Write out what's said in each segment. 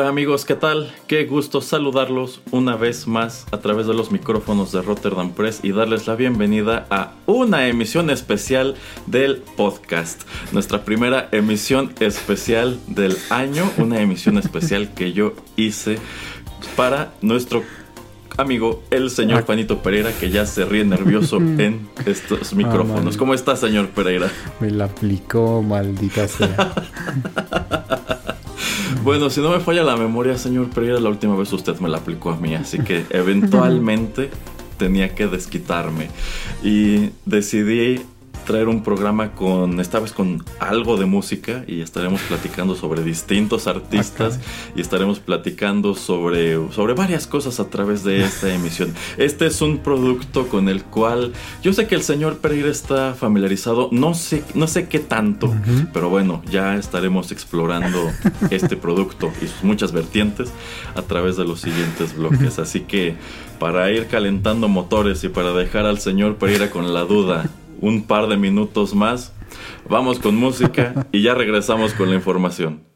Hola amigos, ¿qué tal? Qué gusto saludarlos una vez más a través de los micrófonos de Rotterdam Press y darles la bienvenida a una emisión especial del podcast. Nuestra primera emisión especial del año, una emisión especial que yo hice para nuestro amigo el señor Juanito Pereira que ya se ríe nervioso en estos micrófonos. ¿Cómo está señor Pereira? Me la aplicó, maldita sea. Bueno, si no me falla la memoria, señor Pereira, la última vez usted me la aplicó a mí, así que eventualmente tenía que desquitarme. Y decidí traer un programa con, esta vez con algo de música y estaremos platicando sobre distintos artistas y estaremos platicando sobre, sobre varias cosas a través de esta emisión. Este es un producto con el cual yo sé que el señor Pereira está familiarizado, no sé, no sé qué tanto, pero bueno, ya estaremos explorando este producto y sus muchas vertientes a través de los siguientes bloques. Así que para ir calentando motores y para dejar al señor Pereira con la duda un par de minutos más. Vamos con música y ya regresamos con la información.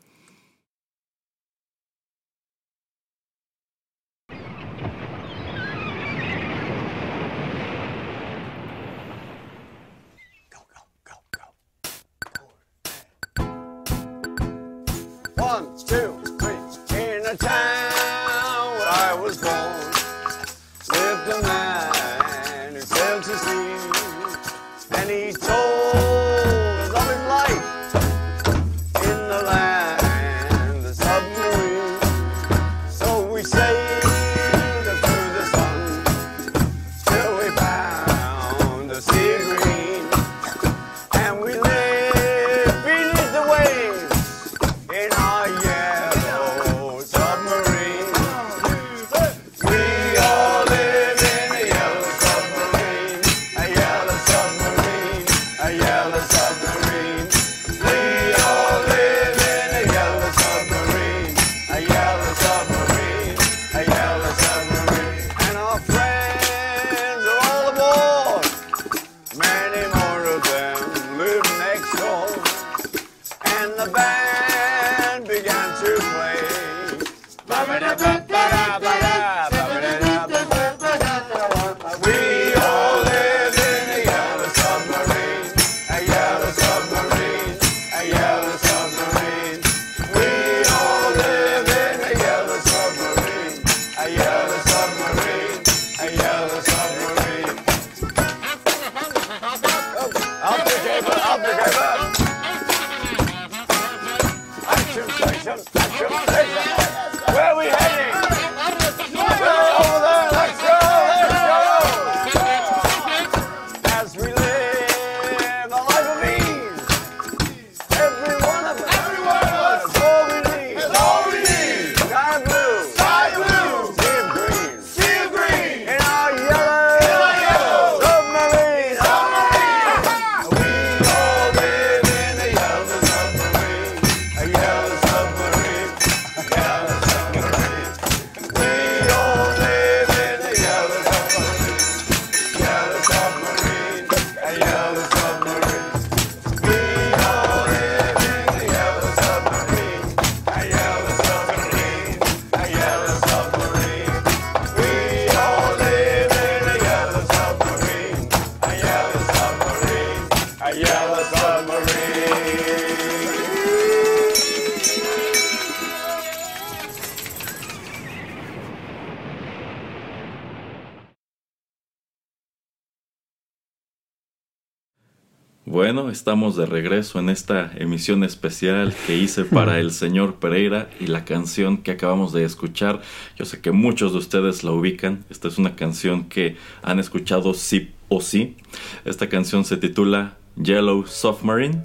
Estamos de regreso en esta emisión especial que hice para el señor Pereira y la canción que acabamos de escuchar. Yo sé que muchos de ustedes la ubican. Esta es una canción que han escuchado sí o sí. Esta canción se titula Yellow Submarine.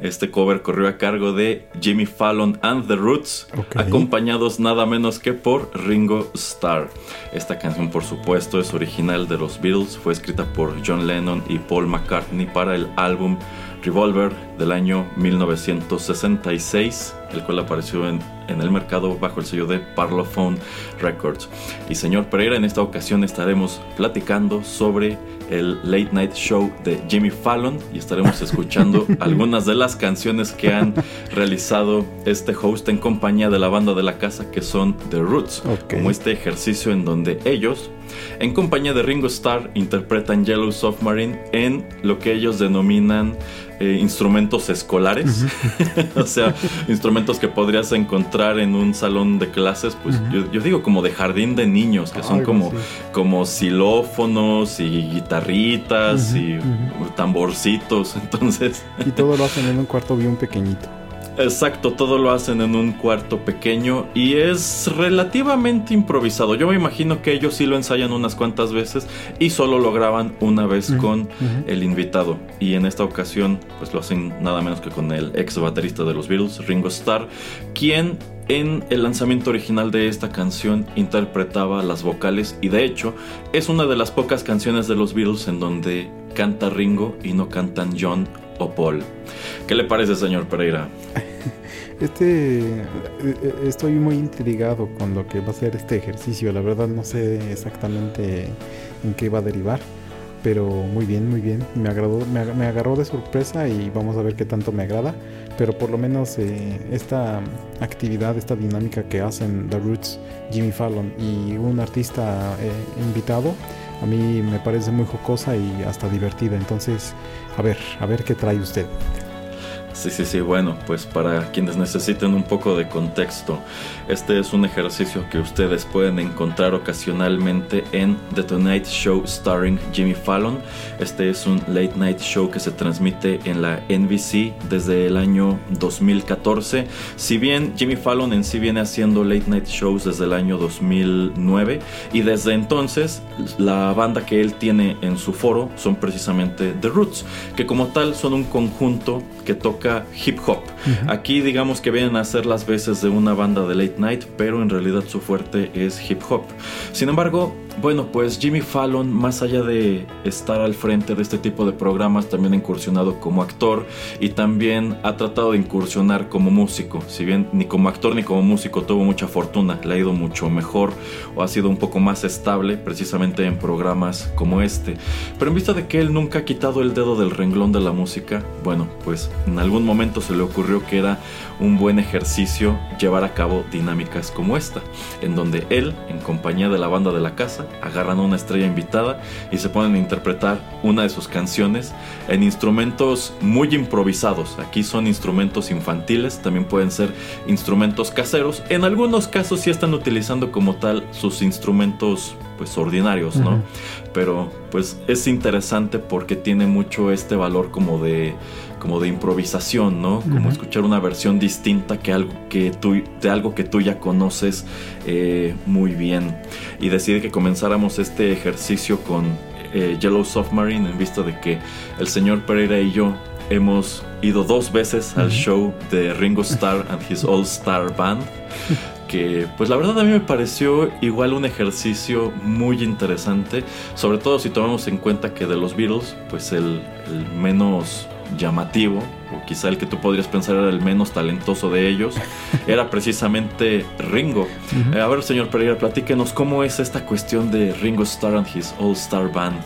Este cover corrió a cargo de Jimmy Fallon and the Roots, acompañados nada menos que por Ringo Starr. Esta canción, por supuesto, es original de los Beatles, fue escrita por John Lennon y Paul McCartney para el álbum Revolver del año 1966, el cual apareció en, en, el mercado bajo el sello de Parlophone Records. Y señor Pereira, en esta ocasión estaremos platicando sobre el Late Night Show de Jimmy Fallon y estaremos escuchando algunas de las canciones que han realizado este host en compañía de la banda de la casa que son The Roots, como este ejercicio en donde ellos, en compañía de Ringo Starr, interpretan Yellow Submarine en lo que ellos denominan eh, instrumentos escolares, o sea, instrumentos que podrías encontrar en un salón de clases, pues yo, digo como de jardín de niños, que son como, como xilófonos y guitarritas y tamborcitos, entonces... Y todo lo hacen en un cuarto bien pequeñito. Exacto, todo lo hacen en un cuarto pequeño y es relativamente improvisado. Yo me imagino que ellos sí lo ensayan unas cuantas veces y solo lo graban una vez con el invitado. Y en esta ocasión, pues lo hacen nada menos que con el ex baterista de los Beatles, Ringo Starr, quien en el lanzamiento original de esta canción interpretaba las vocales y de hecho es una de las pocas canciones de los Beatles en donde canta Ringo y no cantan John o Paul. ¿Qué le parece, señor Pereira? Este, eh, eh, estoy muy intrigado con lo que va a ser este ejercicio. La verdad no sé exactamente en qué va a derivar, pero muy bien, muy bien. Me agradó, me, agarró de sorpresa y vamos a ver qué tanto me agrada. Pero por lo menos eh, esta actividad, esta dinámica que hacen The Roots, Jimmy Fallon y un artista invitado, a mí me parece muy jocosa y hasta divertida. Entonces, a ver, a ver qué trae usted. Sí, sí, sí, bueno, pues para quienes necesiten un poco de contexto, este es un ejercicio que ustedes pueden encontrar ocasionalmente en The Tonight Show starring Jimmy Fallon. Este es un late night show que se transmite en la NBC desde el año 2014. Si bien Jimmy Fallon en sí viene haciendo late night shows desde el año 2009 y desde entonces la banda que él tiene en su foro son precisamente The Roots, que como tal son un conjunto que toca hip hop. Aquí digamos que vienen a hacer las veces de una banda de late night, pero en realidad su fuerte es hip hop. Sin embargo, bueno, pues Jimmy Fallon, más allá de estar al frente de este tipo de programas, también ha incursionado como actor y también ha tratado de incursionar como músico. Si bien ni como actor ni como músico tuvo mucha fortuna, le ha ido mucho mejor o ha sido un poco más estable precisamente en programas como este. Pero en vista de que él nunca ha quitado el dedo del renglón de la música, bueno, pues en algún momento se le ocurrió que era un buen ejercicio llevar a cabo dinámicas como esta, en donde él, en compañía de la banda de la casa, agarran a una estrella invitada y se ponen a interpretar una de sus canciones en instrumentos muy improvisados. Aquí son instrumentos infantiles, también pueden ser instrumentos caseros. En algunos casos sí están utilizando como tal sus instrumentos pues ordinarios, ¿no? Pero pues es interesante porque tiene mucho este valor como de como de improvisación, ¿no? Como escuchar una versión distinta que algo que tú, de algo que tú ya conoces eh, muy bien. Y decidí que comenzáramos este ejercicio con eh, Yellow Submarine en vista de que el señor Pereira y yo hemos ido dos veces al show de Ringo Starr and His All Star Band. que pues la verdad a mí me pareció igual un ejercicio muy interesante, sobre todo si tomamos en cuenta que de los Beatles, pues el, menos llamativo, o quizá el que tú podrías pensar era el menos talentoso de ellos, era precisamente Ringo. Eh, a ver, señor Pereira, platíquenos cómo es esta cuestión de Ringo Starr and His All Star Band.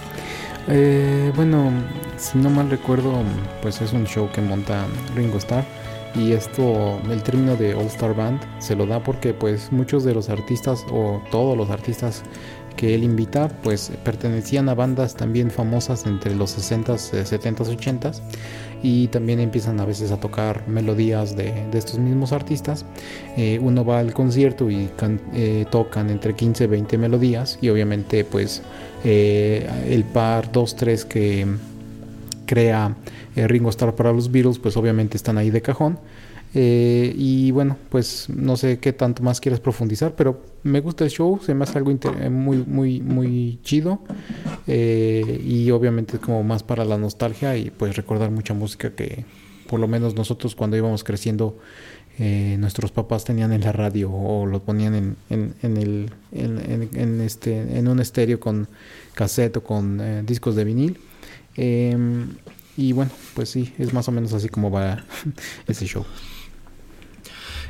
Eh, bueno, si no mal recuerdo, pues es un show que monta Ringo Starr y esto el término de All Star Band se lo da porque pues muchos de los artistas o todos los artistas que él invita pues pertenecían a bandas también famosas entre los 60s, 70s, 80s y también empiezan a veces a tocar melodías de, estos mismos artistas. Eh, uno va al concierto y eh, tocan entre 15 y 20 melodías y obviamente pues eh, el par 2, 3 que crea eh, Ringo Starr para los Beatles, pues obviamente están ahí de cajón. Eh, y bueno, pues no sé qué tanto más quieres profundizar, pero me gusta el show, se me hace algo eh, muy, muy, muy chido. y obviamente es como más para la nostalgia y pues recordar mucha música que por lo menos nosotros cuando íbamos creciendo, eh, nuestros papás tenían en la radio o lo ponían en, en, en el, en, este, en un estéreo con cassette o con eh, discos de vinil. Em, y bueno, pues sí, es más o menos así como va ese show.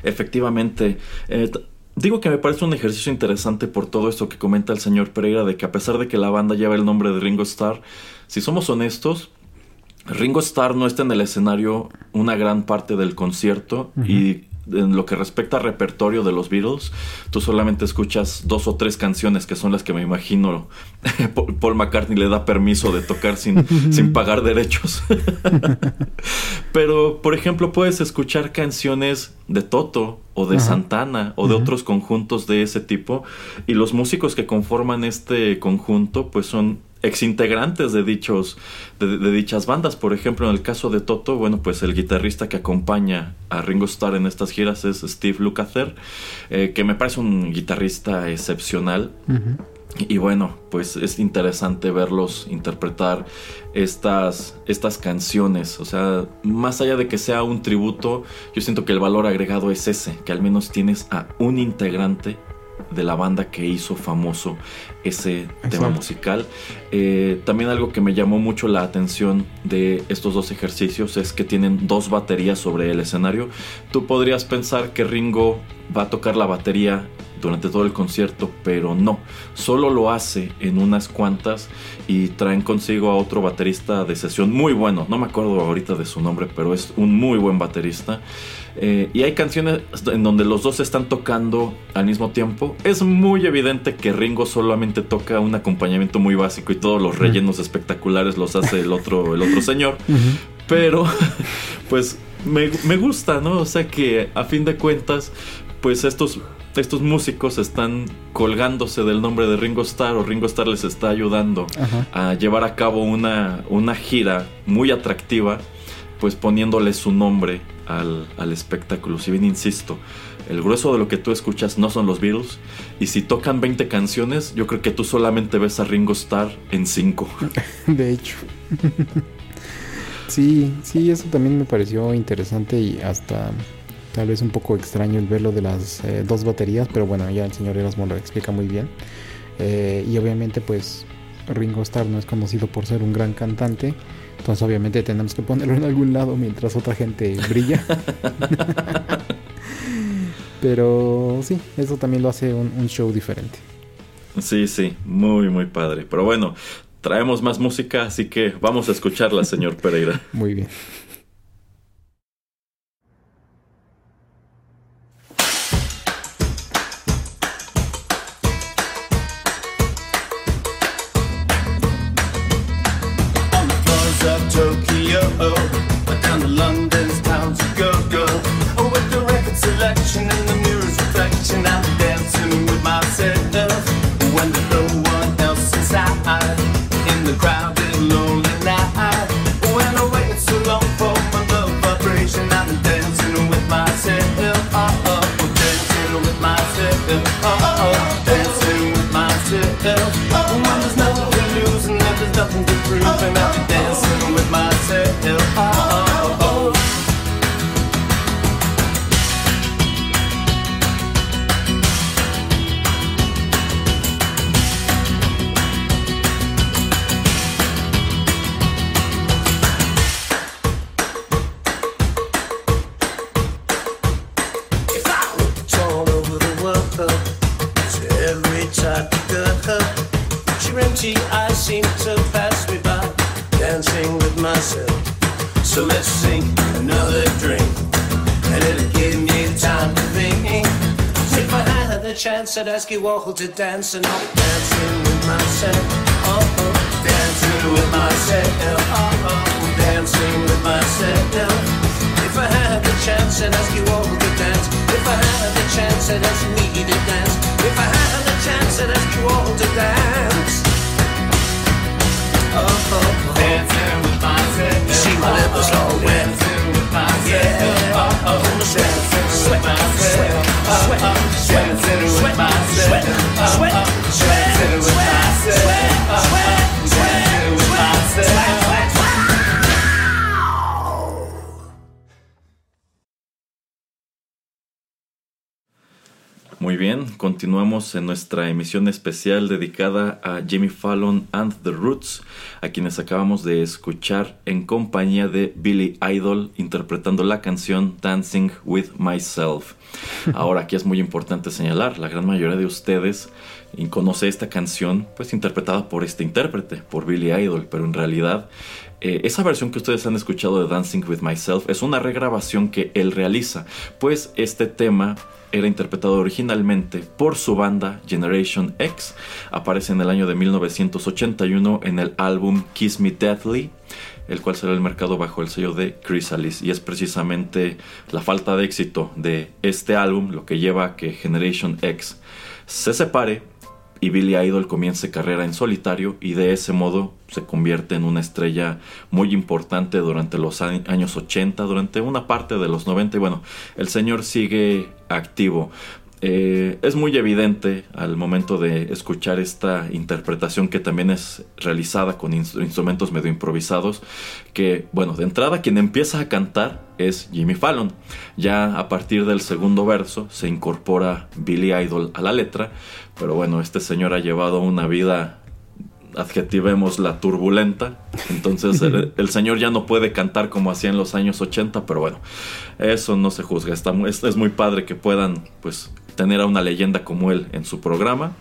Efectivamente. Eh, digo que me parece un ejercicio interesante por todo esto que comenta el señor Pereira, de que a pesar de que la banda lleva el nombre de Ringo Starr, si somos honestos, Ringo Starr no está en el escenario una gran parte del concierto y en lo que respecta al repertorio de los Beatles, tú solamente escuchas dos o tres canciones que son las que me imagino Paul McCartney le da permiso de tocar sin, sin pagar derechos. Pero, por ejemplo, puedes escuchar canciones de Toto o de Santana o de otros conjuntos de ese tipo y los músicos que conforman este conjunto pues son exintegrantes de dichos de, dichas bandas. Por ejemplo, en el caso de Toto, bueno, pues el guitarrista que acompaña a Ringo Starr en estas giras es Steve Lukather, eh, que me parece un guitarrista excepcional. Y bueno, pues es interesante verlos interpretar estas, estas canciones. O sea, más allá de que sea un tributo, yo siento que el valor agregado es ese, que al menos tienes a un integrante de la banda que hizo famoso ese tema musical. Eh, también algo que me llamó mucho la atención de estos dos ejercicios es que tienen dos baterías sobre el escenario. Tú podrías pensar que Ringo va a tocar la batería durante todo el concierto, pero no, solo lo hace en unas cuantas y traen consigo a otro baterista de sesión muy bueno, no me acuerdo ahorita de su nombre, pero es un muy buen baterista. Eh, y hay canciones en donde los dos están tocando al mismo tiempo. Es muy evidente que Ringo solamente toca un acompañamiento muy básico y todos los rellenos espectaculares los hace el otro, el otro señor. Pero, pues, me, me gusta, ¿no? O sea que a fin de cuentas, pues estos estos músicos están colgándose del nombre de Ringo Starr o Ringo Starr les está ayudando a llevar a cabo una, una gira muy atractiva, pues poniéndole su nombre al, espectáculo. Si bien insisto, el grueso de lo que tú escuchas no son los Beatles. Y si tocan 20 canciones, yo creo que tú solamente ves a Ringo Starr en 5. De hecho. sí, sí, eso también me pareció interesante y hasta tal vez un poco extraño el verlo de las eh, dos baterías. Pero bueno, ya el señor Erasmo lo explica muy bien. Eh, y obviamente pues Ringo Starr no es conocido por ser un gran cantante. Entonces obviamente tenemos que ponerlo en algún lado mientras otra gente brilla. Pero sí, eso también lo hace un, un, show diferente. Sí, sí, muy, muy padre. Pero bueno, traemos más música, así que vamos a escucharla, señor Pereira. Muy bien. En nuestra emisión especial dedicada a Jimmy Fallon and the Roots, a quienes acabamos de escuchar en compañía de Billy Idol interpretando la canción Dancing with Myself. Ahora aquí es muy importante señalar, la gran mayoría de ustedes conoce esta canción pues interpretada por este intérprete, por Billy Idol, pero en realidad eh, esa versión que ustedes han escuchado de Dancing with Myself es una regrabación que él realiza, pues este tema era interpretado originalmente por su banda Generation X. Aparece en el año de 1981 en el álbum Kiss Me Deathly, el cual será el mercado bajo el sello de Chrysalis. Y es precisamente la falta de éxito de este álbum lo que lleva a que Generation X se separe y Billy Idol comience carrera en solitario y de ese modo se convierte en una estrella muy importante durante los años 80, durante una parte de los 90 y bueno, el señor sigue activo. Eh, es muy evidente al momento de escuchar esta interpretación que también es realizada con instrumentos medio improvisados, que bueno, de entrada quien empieza a cantar es Jimmy Fallon. Ya a partir del segundo verso se incorpora Billy Idol a la letra, pero bueno, este señor ha llevado una vida adjetivemos la turbulenta. Entonces el, señor ya no puede cantar como hacía en los años 80, pero bueno, eso no se juzga. Está, es, es muy padre que puedan pues tener a una leyenda como él en su programa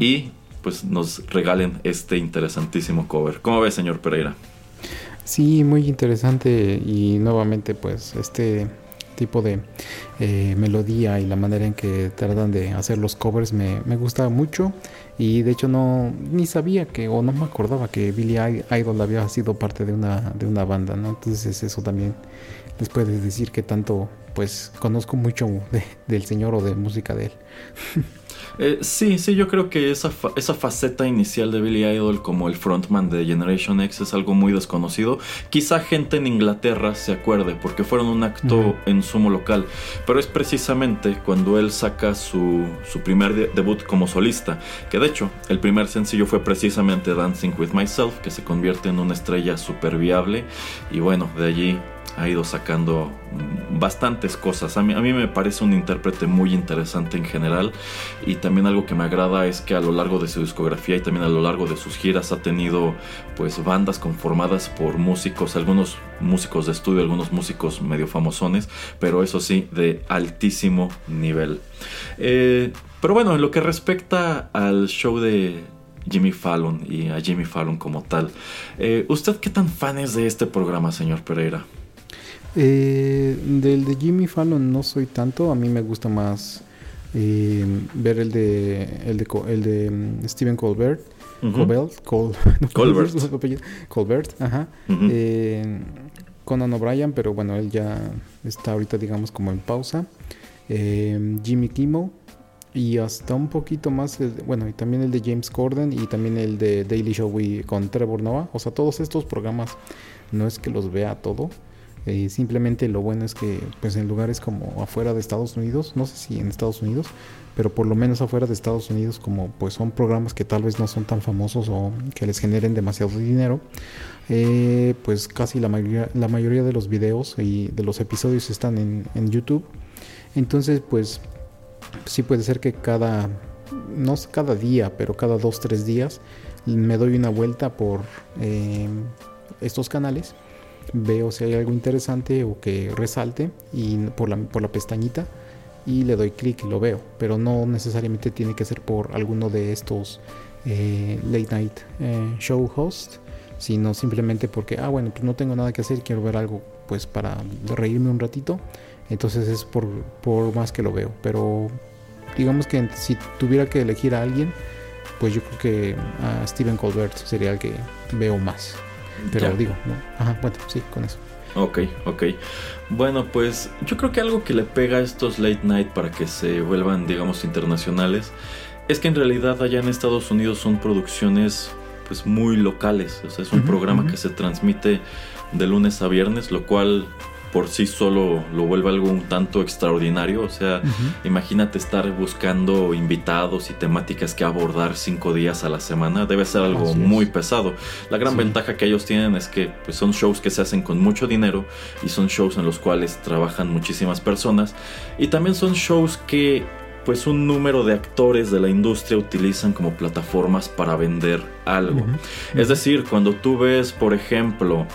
y pues nos regalen este interesantísimo cover. ¿Cómo ve, señor Pereira? Sí, muy interesante y nuevamente pues este tipo de eh, melodía y la manera en que tratan de hacer los covers me, me, gusta mucho y de hecho no ni sabía que o no me acordaba que Billy Idol había sido parte de una de una banda no entonces eso también les puede decir que tanto pues conozco mucho del señor o de música de él. Eh, sí, sí, yo creo que esa, esa faceta inicial de Billy Idol como el frontman de Generation X es algo muy desconocido. Quizá gente en Inglaterra se acuerde porque fueron un acto en sumo local, pero es precisamente cuando él saca su, su primer debut como solista, que de hecho el primer sencillo fue precisamente Dancing with Myself, que se convierte en una estrella super viable y bueno, de allí ha ido sacando bastantes cosas. A mí, me parece un intérprete muy interesante en general y también algo que me agrada es que a lo largo de su discografía y también a lo largo de sus giras ha tenido pues bandas conformadas por músicos, algunos músicos de estudio, algunos músicos medio famosones, pero eso sí, de altísimo nivel. Eh, pero bueno, en lo que respecta al show de Jimmy Fallon y a Jimmy Fallon como tal, eh, ¿usted qué tan fan es de este programa, señor Pereira? Eh, del de Jimmy Fallon no soy tanto, a mí me gusta más eh, ver el de el de, el de mm, Stephen Colbert. Colbert, Colbert. Colbert, ajá. eh, Conan O'Brien, pero bueno, él ya está ahorita, digamos, como en pausa. Eh, Jimmy Kimmel y hasta un poquito más, bueno, y también el de James Corden y también el de Daily Show con Trevor Noah. O sea, todos estos programas no es que los vea todo, eh, simplemente lo bueno es que pues en lugares como afuera de Estados Unidos, no sé si en Estados Unidos, pero por lo menos afuera de Estados Unidos como pues son programas que tal vez no son tan famosos o que les generen demasiado dinero, eh, pues casi la mayoría, la mayoría de los videos y de los episodios están en, YouTube. Entonces pues sí puede ser que cada, no cada día, pero cada dos, tres días me doy una vuelta por eh, estos canales veo si hay algo interesante o que resalte y por la, por la pestañita y le doy clic y lo veo, pero no necesariamente tiene que ser por alguno de estos eh, late night eh, show hosts, sino simplemente porque, ah, bueno, pues no tengo nada que hacer, quiero ver algo pues para reírme un ratito, entonces es por, por más que lo veo, pero digamos que si tuviera que elegir a alguien, pues yo creo que a Steven Colbert sería el que veo más. Pero digo, ¿no? Ajá, bueno, sí, con eso. Ok, ok. Bueno, pues yo creo que algo que le pega a estos late night para que se vuelvan, digamos, internacionales, es que en realidad allá en Estados Unidos son producciones pues muy locales. O sea, es un programa que se transmite de lunes a viernes, lo cual por sí solo lo vuelve algo un tanto extraordinario. O sea, imagínate estar buscando invitados y temáticas que abordar cinco días a la semana. Debe ser algo muy pesado. La gran ventaja que ellos tienen es que pues, son shows que se hacen con mucho dinero y son shows en los cuales trabajan muchísimas personas. Y también son shows que pues un número de actores de la industria utilizan como plataformas para vender algo. Es decir, cuando tú ves, por ejemplo,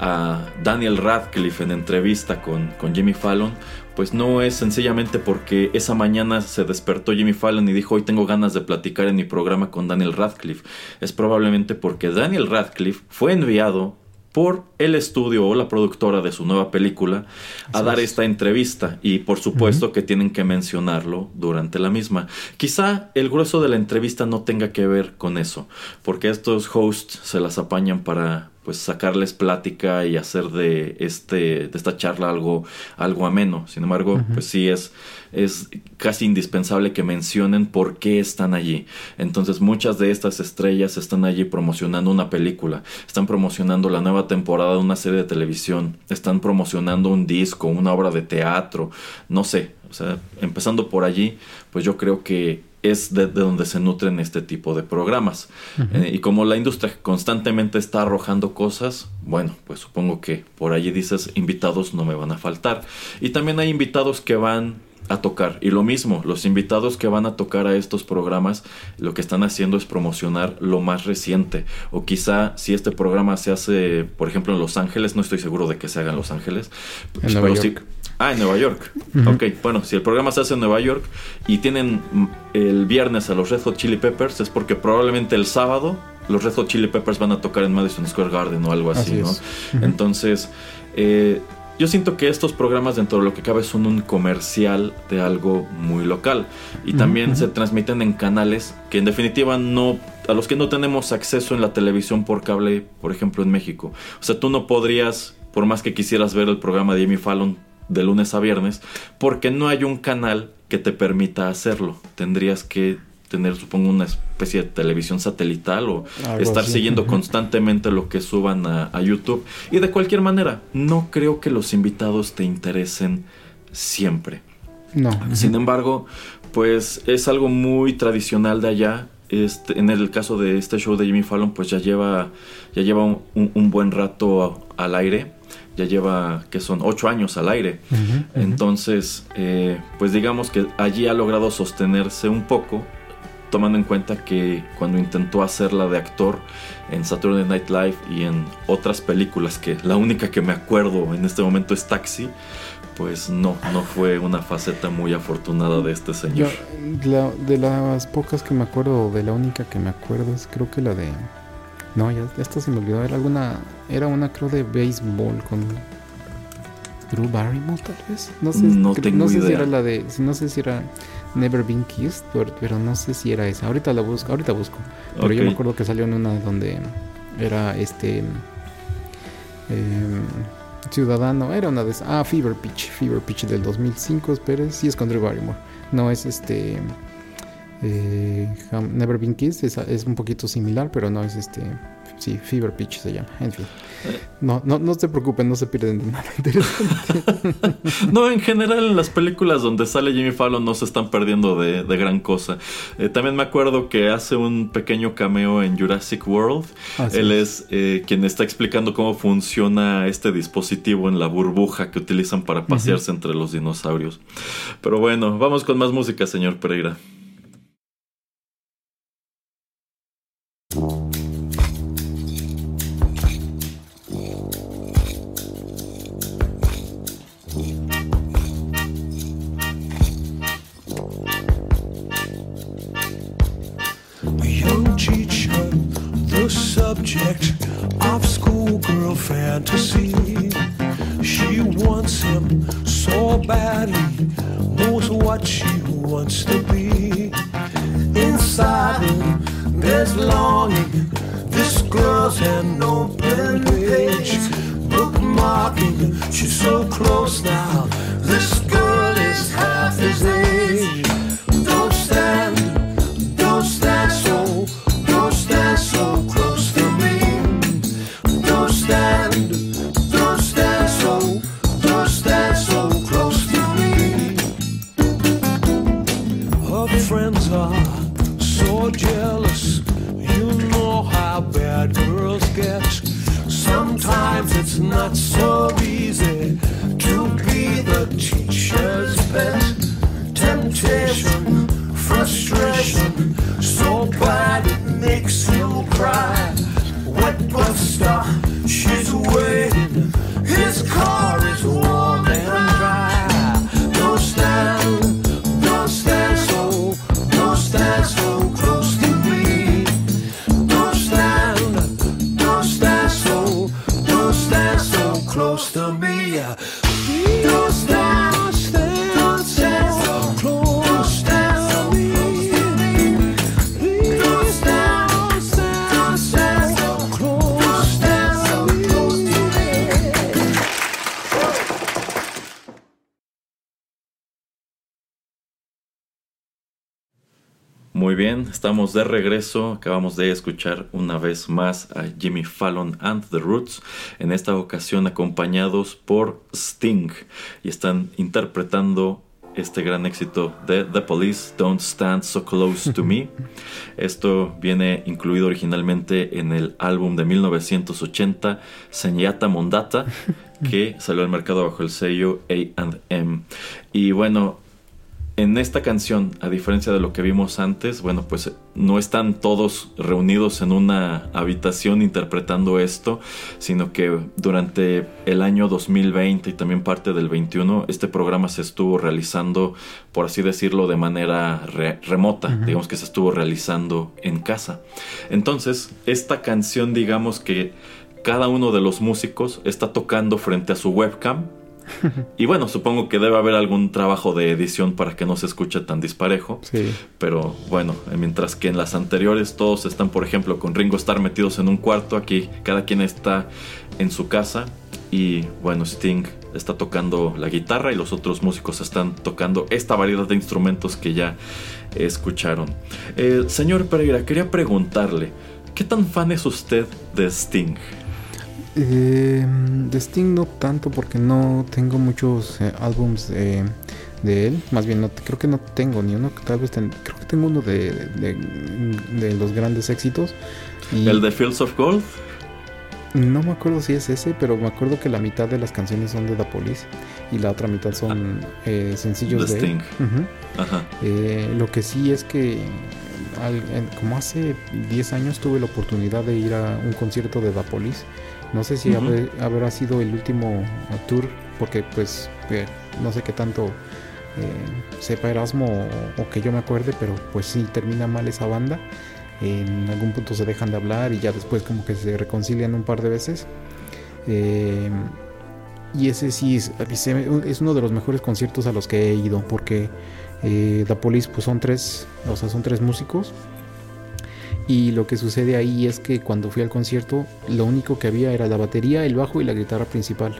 a Daniel Radcliffe en entrevista con, con Jimmy Fallon, pues no es sencillamente porque esa mañana se despertó Jimmy Fallon y dijo hoy tengo ganas de platicar en mi programa con Daniel Radcliffe. Es probablemente porque Daniel Radcliffe fue enviado por el estudio o la productora de su nueva película a dar esta entrevista y por supuesto que tienen que mencionarlo durante la misma. Quizá el grueso de la entrevista no tenga que ver con eso, porque estos hosts se las apañan para pues sacarles plática y hacer de este de esta charla algo algo ameno. Sin embargo, pues sí es es casi indispensable que mencionen por qué están allí. Entonces, muchas de estas estrellas están allí promocionando una película, están promocionando la nueva temporada de una serie de televisión, están promocionando un disco, una obra de teatro, no sé, o sea, empezando por allí, pues yo creo que es de, donde se nutren este tipo de programas. Eh, y como la industria constantemente está arrojando cosas, bueno, pues supongo que por allí dices, invitados no me van a faltar. Y también hay invitados que van a tocar. Y lo mismo, los invitados que van a tocar a estos programas, lo que están haciendo es promocionar lo más reciente. O quizá si este programa se hace, por ejemplo, en Los Ángeles, no estoy seguro de que se haga en Los Ángeles. En Nueva York. Ah, en Nueva York. Ok, bueno, si el programa se hace en Nueva York y tienen mm, el viernes a los Red Hot Chili Peppers, es porque probablemente el sábado los Red Hot Chili Peppers van a tocar en Madison Square Garden o algo así, ¿no? Entonces, eh, yo siento que estos programas dentro de lo que cabe son un comercial de algo muy local y también se transmiten en canales que en definitiva no a los que no tenemos acceso en la televisión por cable, por ejemplo en México. O sea, tú no podrías, por más que quisieras ver el programa de Jimmy Fallon de lunes a viernes, porque no hay un canal que te permita hacerlo. Tendrías que tener, supongo, una especie de televisión satelital o estar siguiendo constantemente lo que suban a, YouTube. Y de cualquier manera, no creo que los invitados te interesen siempre. No. Sin embargo, pues es algo muy tradicional de allá. Este, en el caso de este show de Jimmy Fallon, pues ya lleva, ya lleva un, buen rato al aire ya lleva, que son ocho años al aire. Entonces, eh, pues digamos que allí ha logrado sostenerse un poco tomando en cuenta que cuando intentó hacerla de actor en Saturday Night Live y en otras películas, que la única que me acuerdo en este momento es Taxi, pues no, no fue una faceta muy afortunada de este señor. de las pocas que me acuerdo, de la única que me acuerdo es creo que la de... No, ya, esto se me olvidó, era alguna... Era una creo de béisbol con... Drew Barrymore tal vez. No sé, no tengo sé idea. si era la de... No sé si era Never Been Kissed, pero, no sé si era esa. Ahorita la busco, ahorita busco. Pero yo me acuerdo que salió en una donde era este em, ciudadano, era una de esas. Ah, Fever Pitch, Fever Pitch del 2005, espere, sí es con Drew Barrymore. No es este eh, Never Been Kissed, es, es un poquito similar, pero no es este Sí, Fever Pitch se llama. En fin. No, no, no se preocupen, no se pierden nada interesante. no, en general en las películas donde sale Jimmy Fallon no se están perdiendo de, gran cosa. Eh, también me acuerdo que hace un pequeño cameo en Jurassic World. Él es, eh, quien está explicando cómo funciona este dispositivo en la burbuja que utilizan para pasearse entre los dinosaurios. Pero bueno, vamos con más música, señor Pereira. Bien, estamos de regreso. Acabamos de escuchar una vez más a Jimmy Fallon and the Roots, en esta ocasión acompañados por Sting, y están interpretando este gran éxito de The Police, Don't Stand So Close to Me. Esto viene incluido originalmente en el álbum de 1980, Senyata Mondata, que salió al mercado bajo el sello AM. Y bueno, en esta canción, a diferencia de lo que vimos antes, bueno, pues no están todos reunidos en una habitación interpretando esto, sino que durante el año 2020 y también parte del 21, este programa se estuvo realizando, por así decirlo, de manera re- remota, digamos que se estuvo realizando en casa. Entonces, esta canción, digamos que cada uno de los músicos está tocando frente a su webcam y bueno, supongo que debe haber algún trabajo de edición para que no se escuche tan disparejo. Sí. Pero bueno, eh, mientras que en las anteriores todos están, por ejemplo, con Ringo Starr metidos en un cuarto, aquí cada quien está en su casa. Y bueno, Sting está tocando la guitarra y los otros músicos están tocando esta variedad de instrumentos que ya escucharon. Eh, señor Pereira, quería preguntarle, ¿qué tan fan es usted de Sting? Eh, de Sting no tanto porque no tengo muchos eh, álbums eh, de él. Más bien, no, creo que no tengo ni uno. Tal vez ten- creo que tengo uno de, de, de los grandes éxitos. Y ¿El de Fields of Gold? No me acuerdo si es ese, pero me acuerdo que la mitad de las canciones son de The Police y la otra mitad son eh, sencillos De de, él. Sting. Ujú. Ajá. Eh, lo que sí es que al- en- como hace 10 años tuve la oportunidad de ir a un concierto de The Police. No sé si habré- habrá sido el último tour, porque pues eh, no sé qué tanto eh, sepa Erasmo o, o que yo me acuerde, pero pues sí termina mal esa banda. En algún punto se dejan de hablar y ya después como que se reconcilian un par de veces. Eh, y ese sí es, es uno de los mejores conciertos a los que he ido porque eh, The Police pues son tres, o sea, son tres músicos. Y lo que sucede ahí es que cuando fui al concierto, lo único que había era la batería, el bajo y la guitarra principal.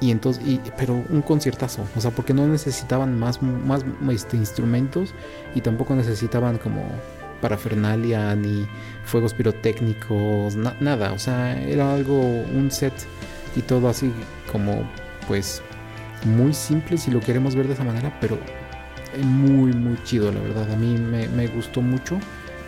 Y entonces, y- pero un conciertazo, o sea, porque no necesitaban más, más este, instrumentos y tampoco necesitaban como parafernalia ni fuegos pirotécnicos, na- nada, o sea, era algo, un set y todo así como, pues, muy simple si lo queremos ver de esa manera, pero muy, muy chido, la verdad, a mí me, me gustó mucho.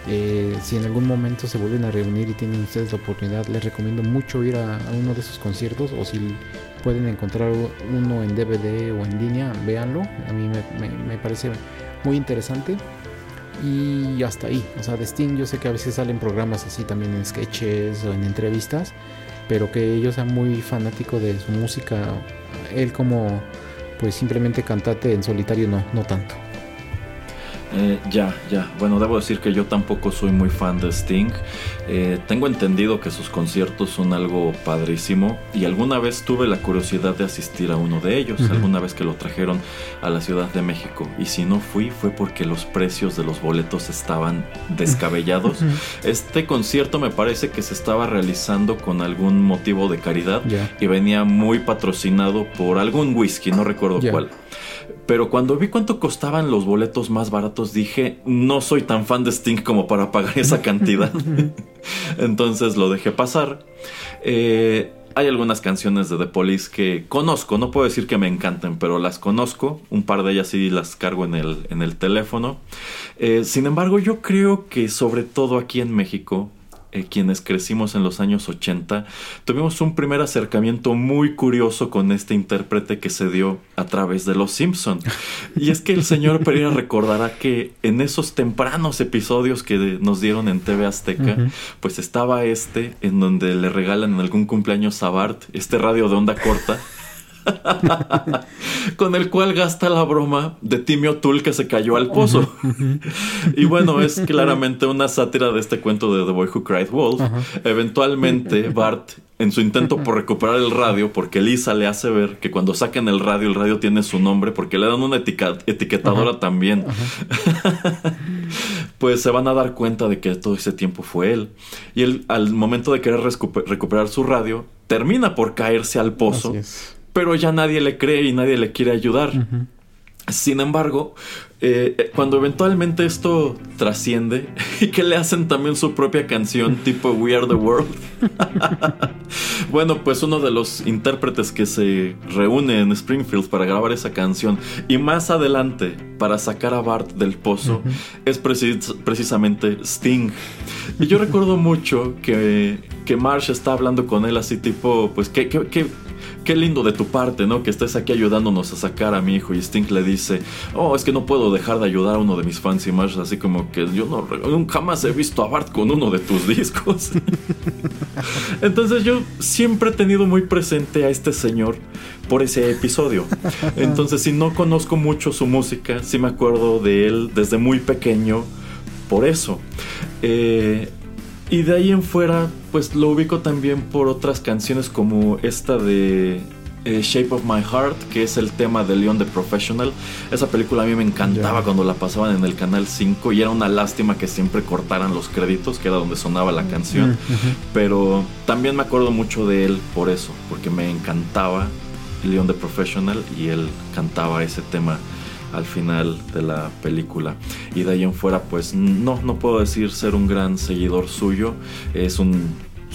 Eh, si en algún momento se vuelven a reunir y tienen ustedes la oportunidad, les recomiendo mucho ir a, uno de esos conciertos o si pueden encontrar uno en DVD o en línea, véanlo. A mí me, parece muy interesante. Y hasta ahí. O sea, de Sting yo sé que a veces salen programas así también en sketches o en entrevistas. Pero que yo sea muy fanático de su música. Él como pues simplemente cantate en solitario no, no tanto. Eh, ya, ya. Bueno, debo decir que yo tampoco soy muy fan de Sting. Eh, tengo entendido que sus conciertos son algo padrísimo y alguna vez tuve la curiosidad de asistir a uno de ellos, alguna vez que lo trajeron a la Ciudad de México. Y si no fui fue porque los precios de los boletos estaban descabellados. Este concierto me parece que se estaba realizando con algún motivo de caridad y venía muy patrocinado por algún whisky, no recuerdo cuál. Pero cuando vi cuánto costaban los boletos más baratos, dije, no soy tan fan de Sting como para pagar esa cantidad. Entonces lo dejé pasar. Eh, hay algunas canciones de The Police que conozco, no puedo decir que me encanten, pero las conozco. Un par de ellas sí las cargo en el, en el teléfono. Eh, sin embargo, yo creo que sobre todo aquí en México, eh, quienes crecimos en los años 80, tuvimos un primer acercamiento muy curioso con este intérprete que se dio a través de Los Simpson. Y es que el señor Pereira recordará que en esos tempranos episodios que nos dieron en TV Azteca, pues estaba este en donde le regalan en algún cumpleaños a Bart este radio de onda corta. con el cual gasta la broma de Timmy O'Toole que se cayó al pozo. y bueno, es claramente una sátira de este cuento de The Boy Who Cried Wolf. Eventualmente Bart en su intento por recuperar el radio, porque Lisa le hace ver que cuando saquen el radio, el radio tiene su nombre, porque le dan una etiquetadora también, pues se van a dar cuenta de que todo ese tiempo fue él. Y él, al momento de querer recuperar su radio, termina por caerse al pozo, pero ya nadie le cree y nadie le quiere ayudar. Sin embargo, eh, cuando eventualmente esto trasciende y que le hacen también su propia canción tipo We Are the World, bueno, pues uno de los intérpretes que se reúne en Springfield para grabar esa canción y más adelante para sacar a Bart del pozo es precisamente Sting. Y yo recuerdo mucho que, que Marsh está hablando con él así tipo, pues, ¿qué, qué, qué qué lindo de tu parte, ¿no? Que estés aquí ayudándonos a sacar a mi hijo. Y Sting le dice, oh, es que no puedo dejar de ayudar a uno de mis fans y más, así como que yo no, nunca más he visto a Bart con uno de tus discos. Entonces yo siempre he tenido muy presente a este señor por ese episodio. Entonces si no conozco mucho su música, sí me acuerdo de él desde muy pequeño por eso. Eh, y de ahí en fuera, pues lo ubico también por otras canciones como esta de eh, Shape of My Heart, que es el tema de Leon the Professional. Esa película a mí me encantaba cuando la pasaban en el canal 5 y era una lástima que siempre cortaran los créditos, que era donde sonaba la canción. Pero también me acuerdo mucho de él por eso, porque me encantaba Leon the Professional y él cantaba ese tema al final de la película. Y de ahí en fuera, pues no, no puedo decir ser un gran seguidor suyo. Es un,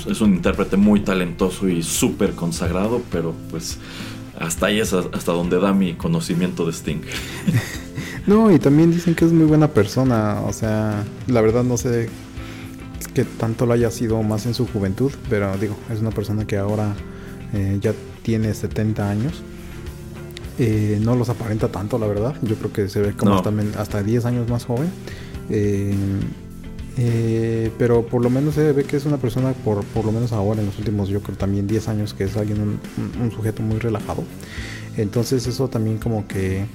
es un intérprete muy talentoso y súper consagrado, pero pues hasta ahí es hasta donde da mi conocimiento de Sting. No, y también dicen que es muy buena persona. O sea, la verdad no sé que tanto lo haya sido más en su juventud, pero digo, es una persona que ahora eh, ya tiene 70 años eh, no los aparenta tanto, la verdad. Yo creo que se ve como hasta, 10 años más joven. Eh, eh, pero por lo menos se ve que es una persona, por, por lo menos ahora, en los últimos, yo creo también 10 años, que es alguien, un, sujeto muy relajado. Entonces eso también como que,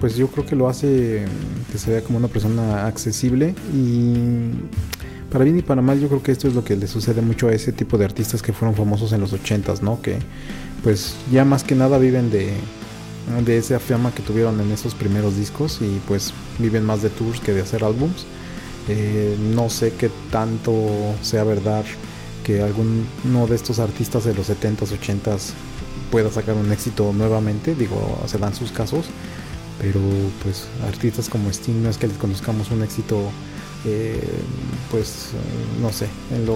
pues yo creo que lo hace que se vea como una persona accesible y para bien y para mal yo creo que esto es lo que le sucede mucho a ese tipo de artistas que fueron famosos en los 80s, ¿no? Que pues ya más que nada viven de, de esa fama que tuvieron en esos primeros discos y pues viven más de tours que de hacer álbums. Eh, no sé qué tanto sea verdad que alguno de estos artistas de los 70s, 80s pueda sacar un éxito nuevamente, digo, se dan sus casos, pero pues artistas como Sting no es que les conozcamos un éxito, eh, pues no sé, en,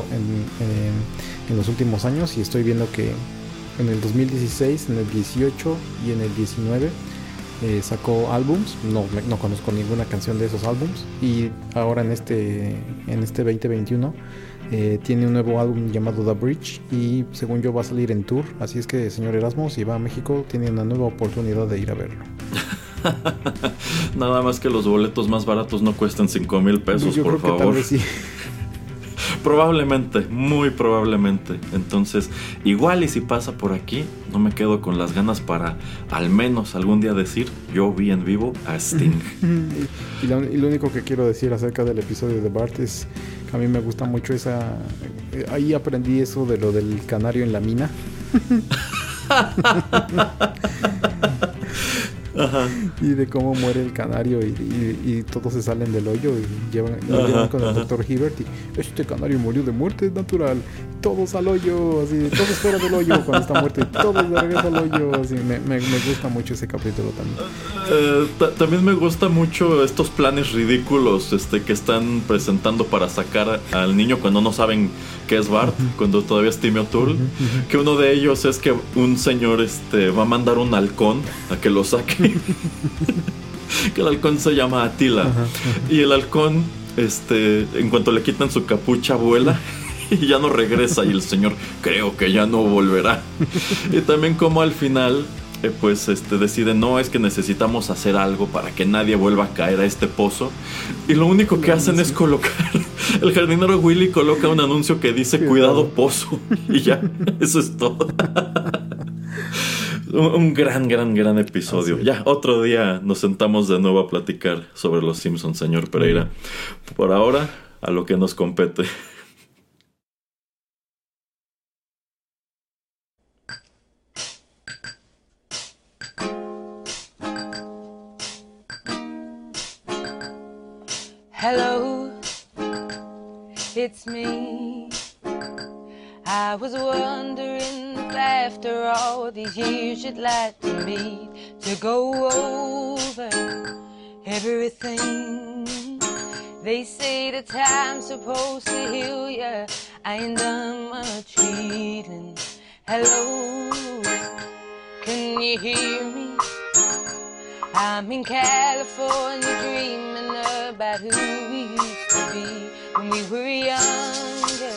en los últimos años. Y estoy viendo que en el 2016, en el 18 y en el 19 eh, sacó álbums. No, no conozco ninguna canción de esos álbums. Y ahora en este, en este 2021 eh, tiene un nuevo álbum llamado The Bridge y según yo va a salir en tour. Así es que, señor Erasmo, si va a México, tiene una nueva oportunidad de ir a verlo. Nada más que los boletos más baratos no cuestan 5 mil pesos, por favor. Probablemente, muy probablemente. Entonces, igual y si pasa por aquí, no me quedo con las ganas para al menos algún día decir, yo vi en vivo a Sting. y, lo, único que quiero decir acerca del episodio de Bart es que a mí me gusta mucho esa... Eh, ahí aprendí eso de lo del canario en la mina. y de cómo muere el canario y, todos se salen del hoyo y llevan, con el doctor Hibbert y este canario murió de muerte natural todos al hoyo así todos fuera del hoyo cuando está muerto y todos de regreso al hoyo así me, me, gusta mucho ese capítulo también. Eh, también me gusta mucho estos planes ridículos este que están presentando para sacar al niño cuando no saben qué es Bart cuando todavía es Timmy O'Toole que uno de ellos es que un señor este va a mandar un halcón a que lo saque que el halcón se llama Atila. Y el halcón, este, en cuanto le quitan su capucha, vuela. Y ya no regresa y el señor creo que ya no volverá. y también como al final eh, pues este decide no es que necesitamos hacer algo para que nadie vuelva a caer a este pozo y lo único que hacen es colocar el jardinero Willy coloca un anuncio que dice cuidado. Pozo y ya eso es todo. Un, gran, gran, gran episodio. Ya, otro día nos sentamos de nuevo a platicar sobre los Simpsons, señor Pereira. Por ahora, a lo que nos compete. Hello, it's me. I was wondering if after all these years you'd like to meet to go over everything. They say the time's supposed to heal ya. I ain't done much healing. Hello, can you hear me? I'm in California dreaming about who we used to be when we were younger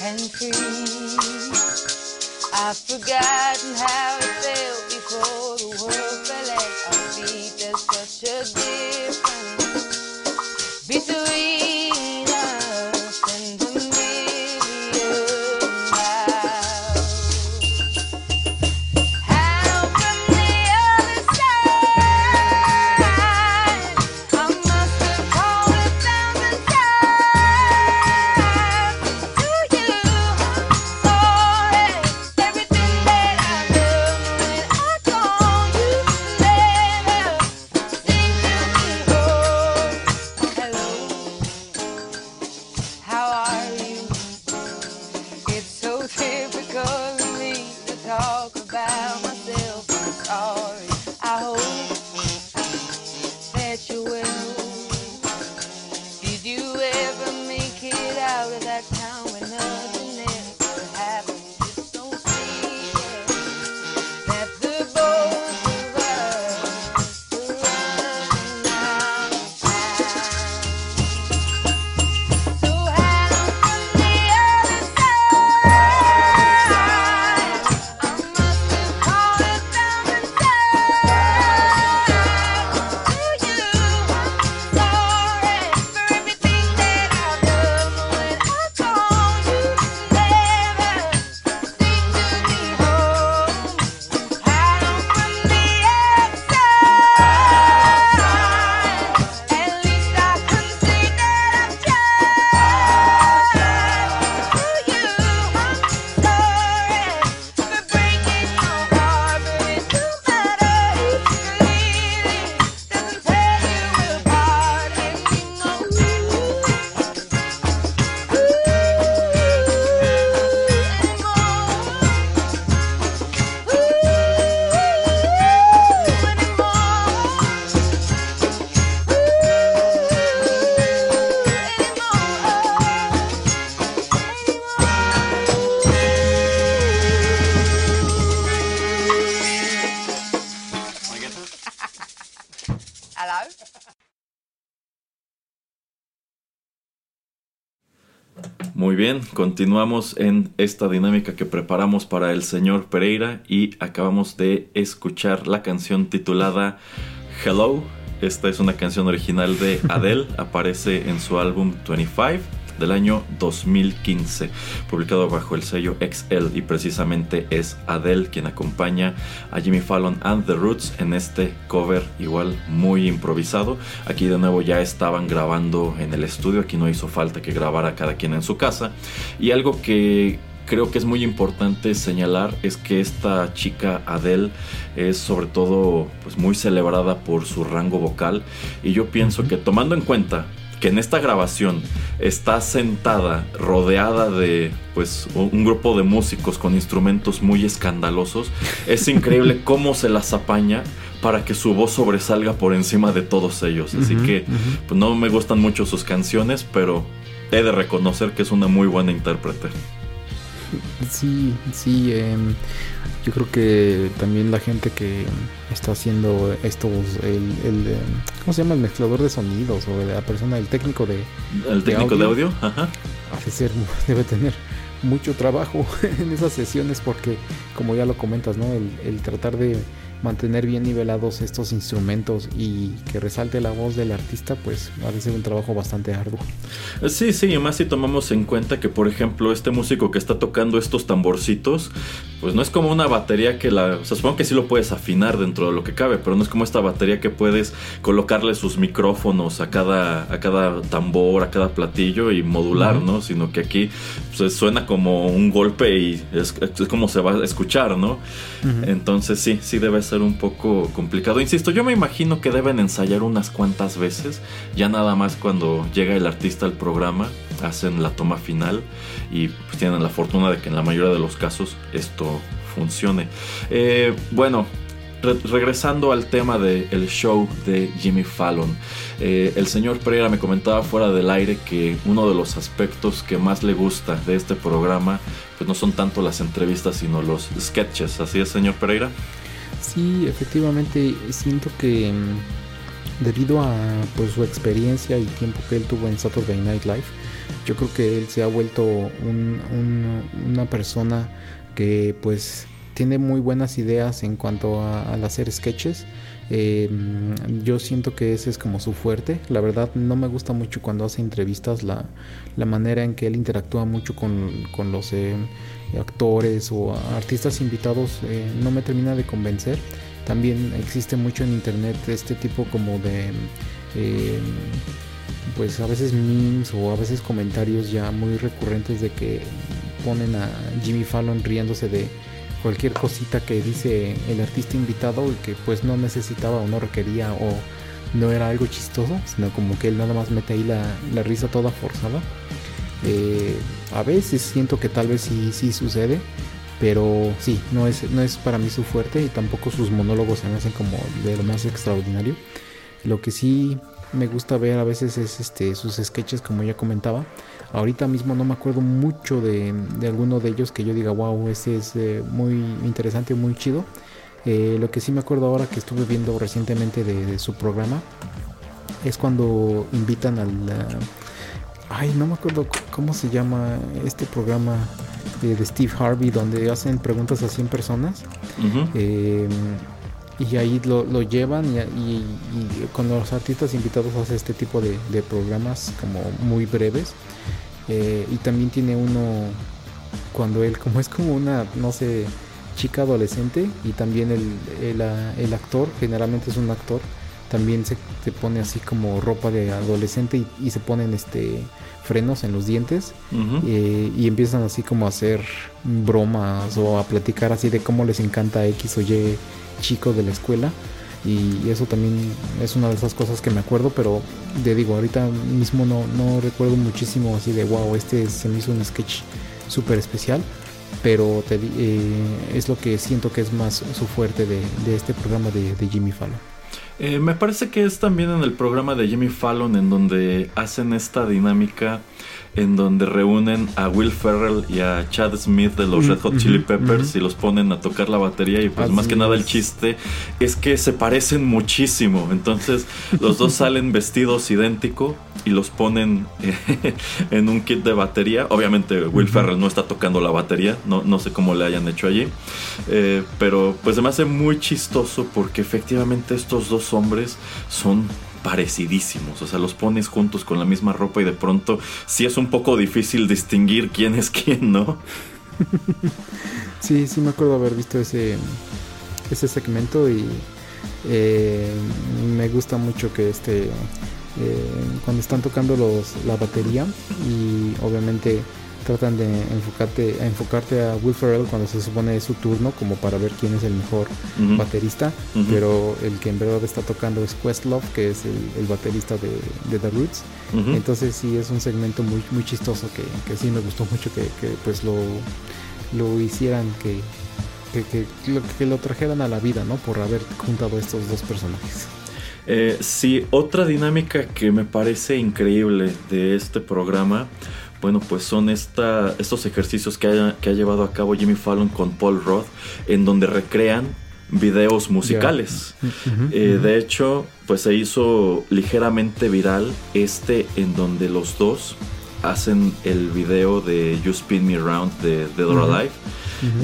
and free. I've forgotten how it bien, continuamos en esta dinámica que preparamos para el señor Pereira y acabamos de escuchar la canción titulada Hello. Esta es una canción original de Adele, aparece en su álbum 25 del año 2015, publicado bajo el sello XL y precisamente es Adele quien acompaña a Jimmy Fallon and The Roots en este cover igual muy improvisado. Aquí de nuevo ya estaban grabando en el estudio, aquí no hizo falta que grabara cada quien en su casa. Y algo que creo que es muy importante señalar es que esta chica Adele es sobre todo pues muy celebrada por su rango vocal. Y yo pienso que tomando en cuenta que en esta grabación está sentada rodeada de pues un grupo de músicos con instrumentos muy escandalosos es increíble cómo se las apaña para que su voz sobresalga por encima de todos ellos así que pues no me gustan mucho sus canciones pero he de reconocer que es una muy buena intérprete Sí, sí. em, yo creo que también la gente que está haciendo estos, el, el, em, ¿cómo se llama? El mezclador de sonidos o la persona, el técnico de, el técnico de audio? audio ajá ser, debe tener mucho trabajo en esas sesiones porque, como ya lo comentas, ¿no? El, el tratar de mantener bien nivelados estos instrumentos y que resalte la voz del artista, pues ser un trabajo bastante arduo. Sí, sí, y más si tomamos en cuenta que, por ejemplo, este músico que está tocando estos tamborcitos pues no es como una batería que la, o sea, supongo que sí lo puedes afinar dentro de lo que cabe, pero no es como esta batería que puedes colocarle sus micrófonos a cada, a cada tambor, a cada platillo y modular, ¿no? Sino que aquí pues, suena como un golpe y es, es como se va a escuchar, ¿no? Entonces sí, sí debe ser un poco complicado. Insisto, yo me imagino que deben ensayar unas cuantas veces, ya nada más cuando llega el artista al programa, hacen la toma final y pues, tienen la fortuna de que en la mayoría de los casos esto funcione. Eh, bueno, re- regresando al tema del show de Jimmy Fallon, eh, el señor Pereira me comentaba fuera del aire que uno de los aspectos que más le gusta de este programa pues no son tanto las entrevistas sino los sketches, ¿así es señor Pereira? Sí, efectivamente siento que mm, debido a pues su experiencia y tiempo que él tuvo en Saturday Night Live, yo creo que él se ha vuelto un- un- una persona que pues tiene muy buenas ideas en cuanto a, al hacer sketches. Mm, yo siento que ese es como su fuerte. La verdad no me gusta mucho cuando hace entrevistas la, la manera en que él interactúa mucho con, con los eh, actores o artistas invitados. eh, no me termina de convencer. También existe mucho en internet este tipo como de... eh, pues a veces memes o a veces comentarios ya muy recurrentes de que ponen a Jimmy Fallon riéndose de cualquier cosita que dice el artista invitado y que pues no necesitaba o no requería o no era algo chistoso, sino como que él nada más mete ahí la, la risa toda forzada. Eh, a veces siento que tal vez sí, sí sucede, pero sí, no es, no es para mí su fuerte y tampoco sus monólogos se me hacen como de lo más extraordinario. Lo que sí me gusta ver a veces es este sus sketches como ya comentaba. Ahorita mismo no me acuerdo mucho de, de alguno de ellos que yo diga, wow, este es eh, muy interesante, muy chido. Eh, lo que sí me acuerdo ahora que estuve viendo recientemente de, de su programa es cuando invitan al... ah, ay, no me acuerdo cómo se llama este programa de, de Steve Harvey donde hacen preguntas a 100 personas. Eh, y ahí lo, lo llevan y, y- y con los artistas invitados hace este tipo de, de programas como muy breves. Eh, y también tiene uno cuando él, como es como una, no sé, chica adolescente y también el, el, el actor, generalmente es un actor, también se, se pone así como ropa de adolescente y, y se ponen este frenos en los dientes eh, y empiezan así como a hacer bromas o a platicar así de cómo les encanta X o Y chico de la escuela. Y eso también es una de esas cosas que me acuerdo pero te digo ahorita mismo no, no recuerdo muchísimo así de wow este se me hizo un sketch súper especial pero te eh, es lo que siento que es más su fuerte de, de este programa de, de Jimmy Fallon Eh, me parece que es también en el programa de Jimmy Fallon en donde hacen esta dinámica en donde reúnen a Will Ferrell y a Chad Smith de los Mm, Red Hot Chili Peppers y los ponen a tocar la batería y pues Así más que nada el chiste es que se parecen muchísimo. Entonces los dos salen vestidos idéntico y los ponen eh, en un kit de batería. Obviamente Will. Ferrell no está tocando la batería no, no sé cómo le hayan hecho allí eh, pero pues se me hace muy chistoso porque efectivamente estos dos hombres son parecidísimos, o sea, los pones juntos con la misma ropa y de pronto sí es un poco difícil distinguir quién es quién, ¿no? Sí, sí me acuerdo haber visto ese, ese segmento y eh, me gusta mucho que este eh, cuando están tocando los, la batería y obviamente tratan de enfocarte, a enfocarte a Will Ferrell cuando se supone es su turno como para ver quién es el mejor baterista, pero el que en verdad está tocando es Questlove, que es el, el baterista de, de The Roots. Entonces sí es un segmento muy, muy chistoso que, que sí me gustó mucho que, que, pues lo, lo hicieran que, que, que lo, que lo trajeran a la vida, ¿no? Por haber juntado estos dos personajes. Eh, sí, otra dinámica que me parece increíble de este programa, bueno, pues son esta, estos ejercicios que, ha llevado a cabo Jimmy Fallon con Paul Roth, en donde recrean videos musicales. Eh, de hecho, pues se hizo ligeramente viral este en donde los dos hacen el video de You Spin Me Round de Dead or. Alive.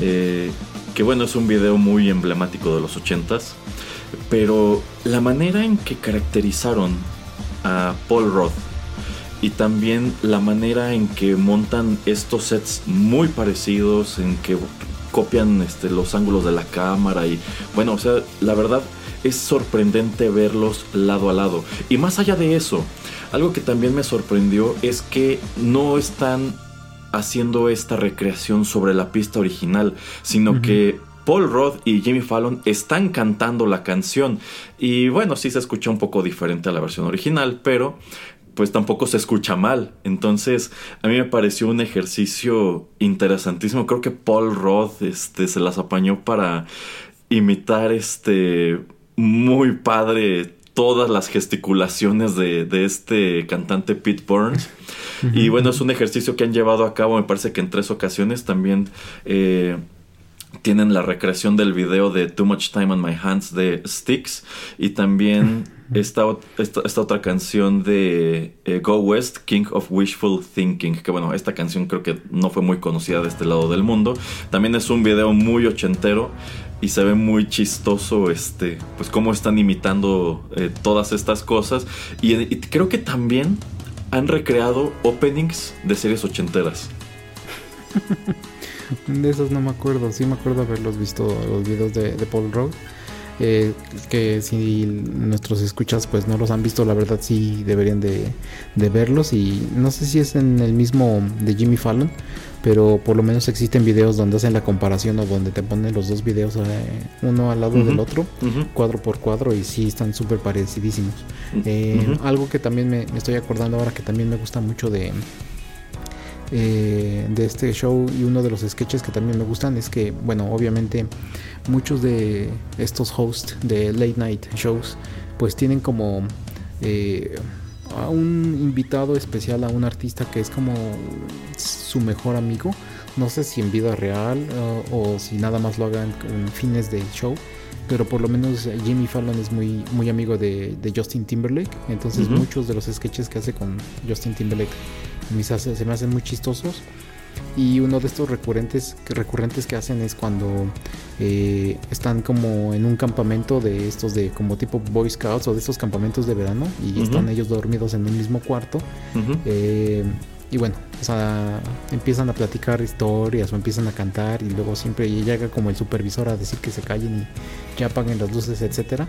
Eh, que bueno, es un video muy emblemático de los 80s. Pero la manera en que caracterizaron a Paul Roth y también la manera en que montan estos sets muy parecidos, en que copian este, los ángulos de la cámara y bueno, o sea, la verdad es sorprendente verlos lado a lado. Y más allá de eso, algo que también me sorprendió es que no están haciendo esta recreación sobre la pista original, sino que Paul Roth y Jimmy Fallon están cantando la canción. Y bueno, sí se escucha un poco diferente a la versión original, pero pues tampoco se escucha mal. Entonces, a mí me pareció un ejercicio interesantísimo. Creo que Paul Roth este, se las apañó para imitar este muy padre todas las gesticulaciones de, de este cantante Pete Burns. Y bueno, es un ejercicio que han llevado a cabo, me parece que en tres ocasiones también. Eh, tienen la recreación del video de Too Much Time on My Hands de Styx y también esta, esta, esta otra canción de eh, Go West, King of Wishful Thinking, que bueno, esta canción creo que no fue muy conocida de este lado del mundo. También es un video muy ochentero y se ve muy chistoso este pues cómo están imitando eh, todas estas cosas y, y creo que también han recreado openings de series ochenteras. De esos no me acuerdo, sí me acuerdo haberlos visto los videos de, de Paul Roth. Eh, que si nuestros escuchas pues no los han visto, la verdad sí deberían de, de verlos. Y no sé si es en el mismo de Jimmy Fallon, pero por lo menos existen videos donde hacen la comparación o donde te ponen los dos videos eh, uno al lado del otro, cuadro por cuadro, y sí están súper parecidísimos. Eh. Algo que también me, me estoy acordando ahora que también me gusta mucho de, eh, de este show y uno de los sketches que también me gustan es que, bueno, obviamente muchos de estos hosts de late night shows pues tienen como eh, a un invitado especial, a un artista que es como su mejor amigo. No sé si en vida real uh, o si nada más lo hagan con fines de show. Pero por lo menos Jimmy Fallon es muy, muy amigo de, de Justin Timberlake. Entonces muchos de los sketches que hace con Justin Timberlake hace- se me hacen muy chistosos. Y uno de estos recurrentes, que- recurrentes que hacen es cuando eh, están como en un campamento de estos de como tipo Boy Scouts o de estos campamentos de verano y están ellos dormidos en un mismo cuarto. Eh, y bueno, o sea, empiezan a platicar historias o empiezan a cantar y luego siempre llega como el supervisor a decir que se callen y ya apaguen las luces, etcétera.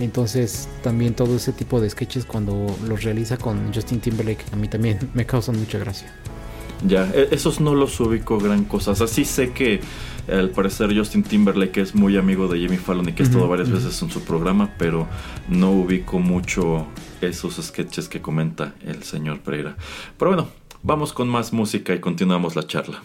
Entonces también todo ese tipo de sketches cuando los realiza con Justin Timberlake a mí también me causan mucha gracia. Ya, e- esos no los ubico gran cosa. O sea, sí sé que al parecer Justin Timberlake es muy amigo de Jimmy Fallon y que ha estado varias veces en su programa, pero no ubico mucho esos sketches que comenta el señor Pereira. Pero bueno, vamos con más música y continuamos la charla.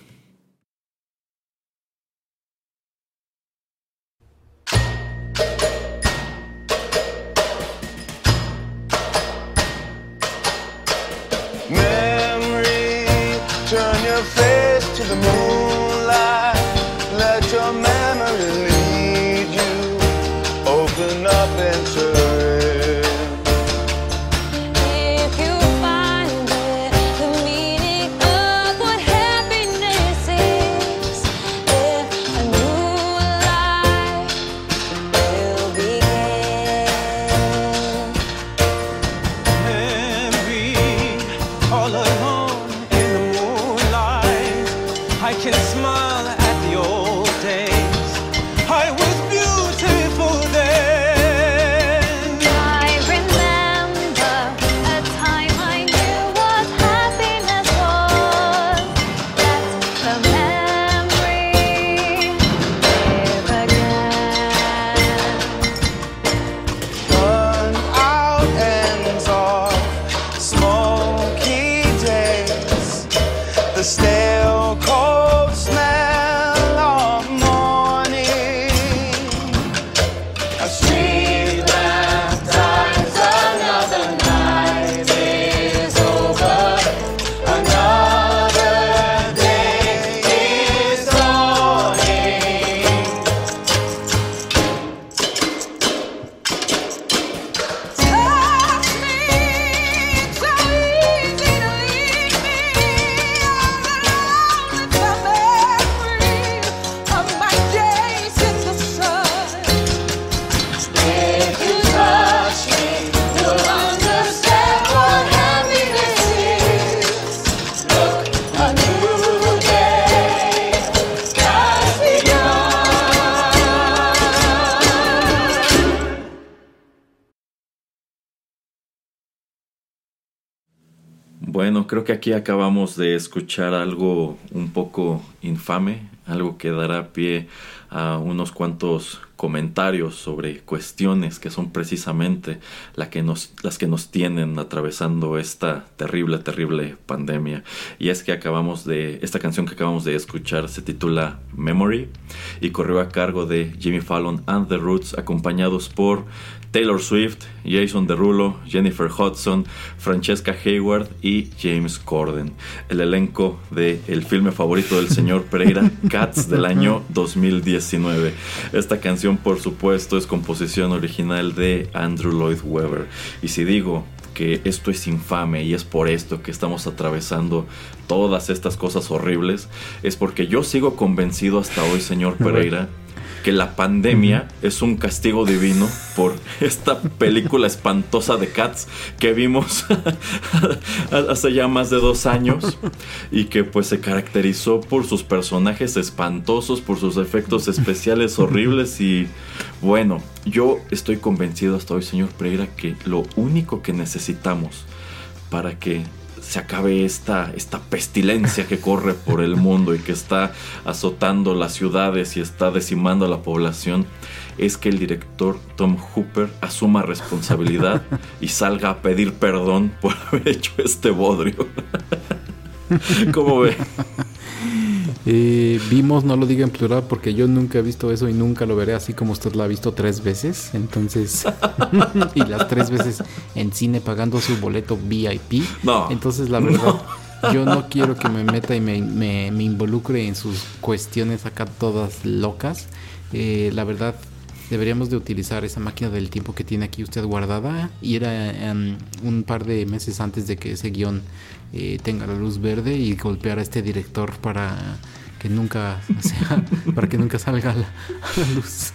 Aquí acabamos de escuchar algo un poco infame, algo que dará pie a unos cuantos comentarios sobre cuestiones que son precisamente que nos, las que nos tienen atravesando esta terrible, terrible pandemia. Y es que acabamos de, esta canción que acabamos de escuchar se titula Memory y corrió a cargo de Jimmy Fallon and The Roots acompañados por Taylor Swift, Jason Derulo, Jennifer Hudson, Francesca Hayward y James Corden. El elenco de el filme favorito del señor Pereira, Cats del año 2019. Esta canción, por supuesto, es composición original de Andrew Lloyd Webber. Y si digo que esto es infame y es por esto que estamos atravesando todas estas cosas horribles, es porque yo sigo convencido hasta hoy, señor Pereira, que la pandemia es un castigo divino por esta película espantosa de Cats que vimos hace ya más de dos años y que pues se caracterizó por sus personajes espantosos, por sus efectos especiales horribles y bueno, yo estoy convencido hasta hoy, señor Pereira, que lo único que necesitamos para que se acabe esta, esta pestilencia que corre por el mundo y que está azotando las ciudades y está decimando a la población, es que el director Tom Hooper asuma responsabilidad y salga a pedir perdón por haber hecho este bodrio. ¿Cómo ve? Eh, vimos, no lo diga en plural porque yo nunca he visto eso y nunca lo veré así como usted lo ha visto tres veces. Entonces, y las tres veces en cine pagando su boleto VIP. No. Entonces, la verdad, yo no quiero que me meta y me, me- me involucre en sus cuestiones acá todas locas. Eh, la verdad, deberíamos de utilizar esa máquina del tiempo que tiene aquí usted guardada. Y era em, un par de meses antes de que ese guion eh, tenga la luz verde y golpear a este director para que nunca para que nunca salga a la luz.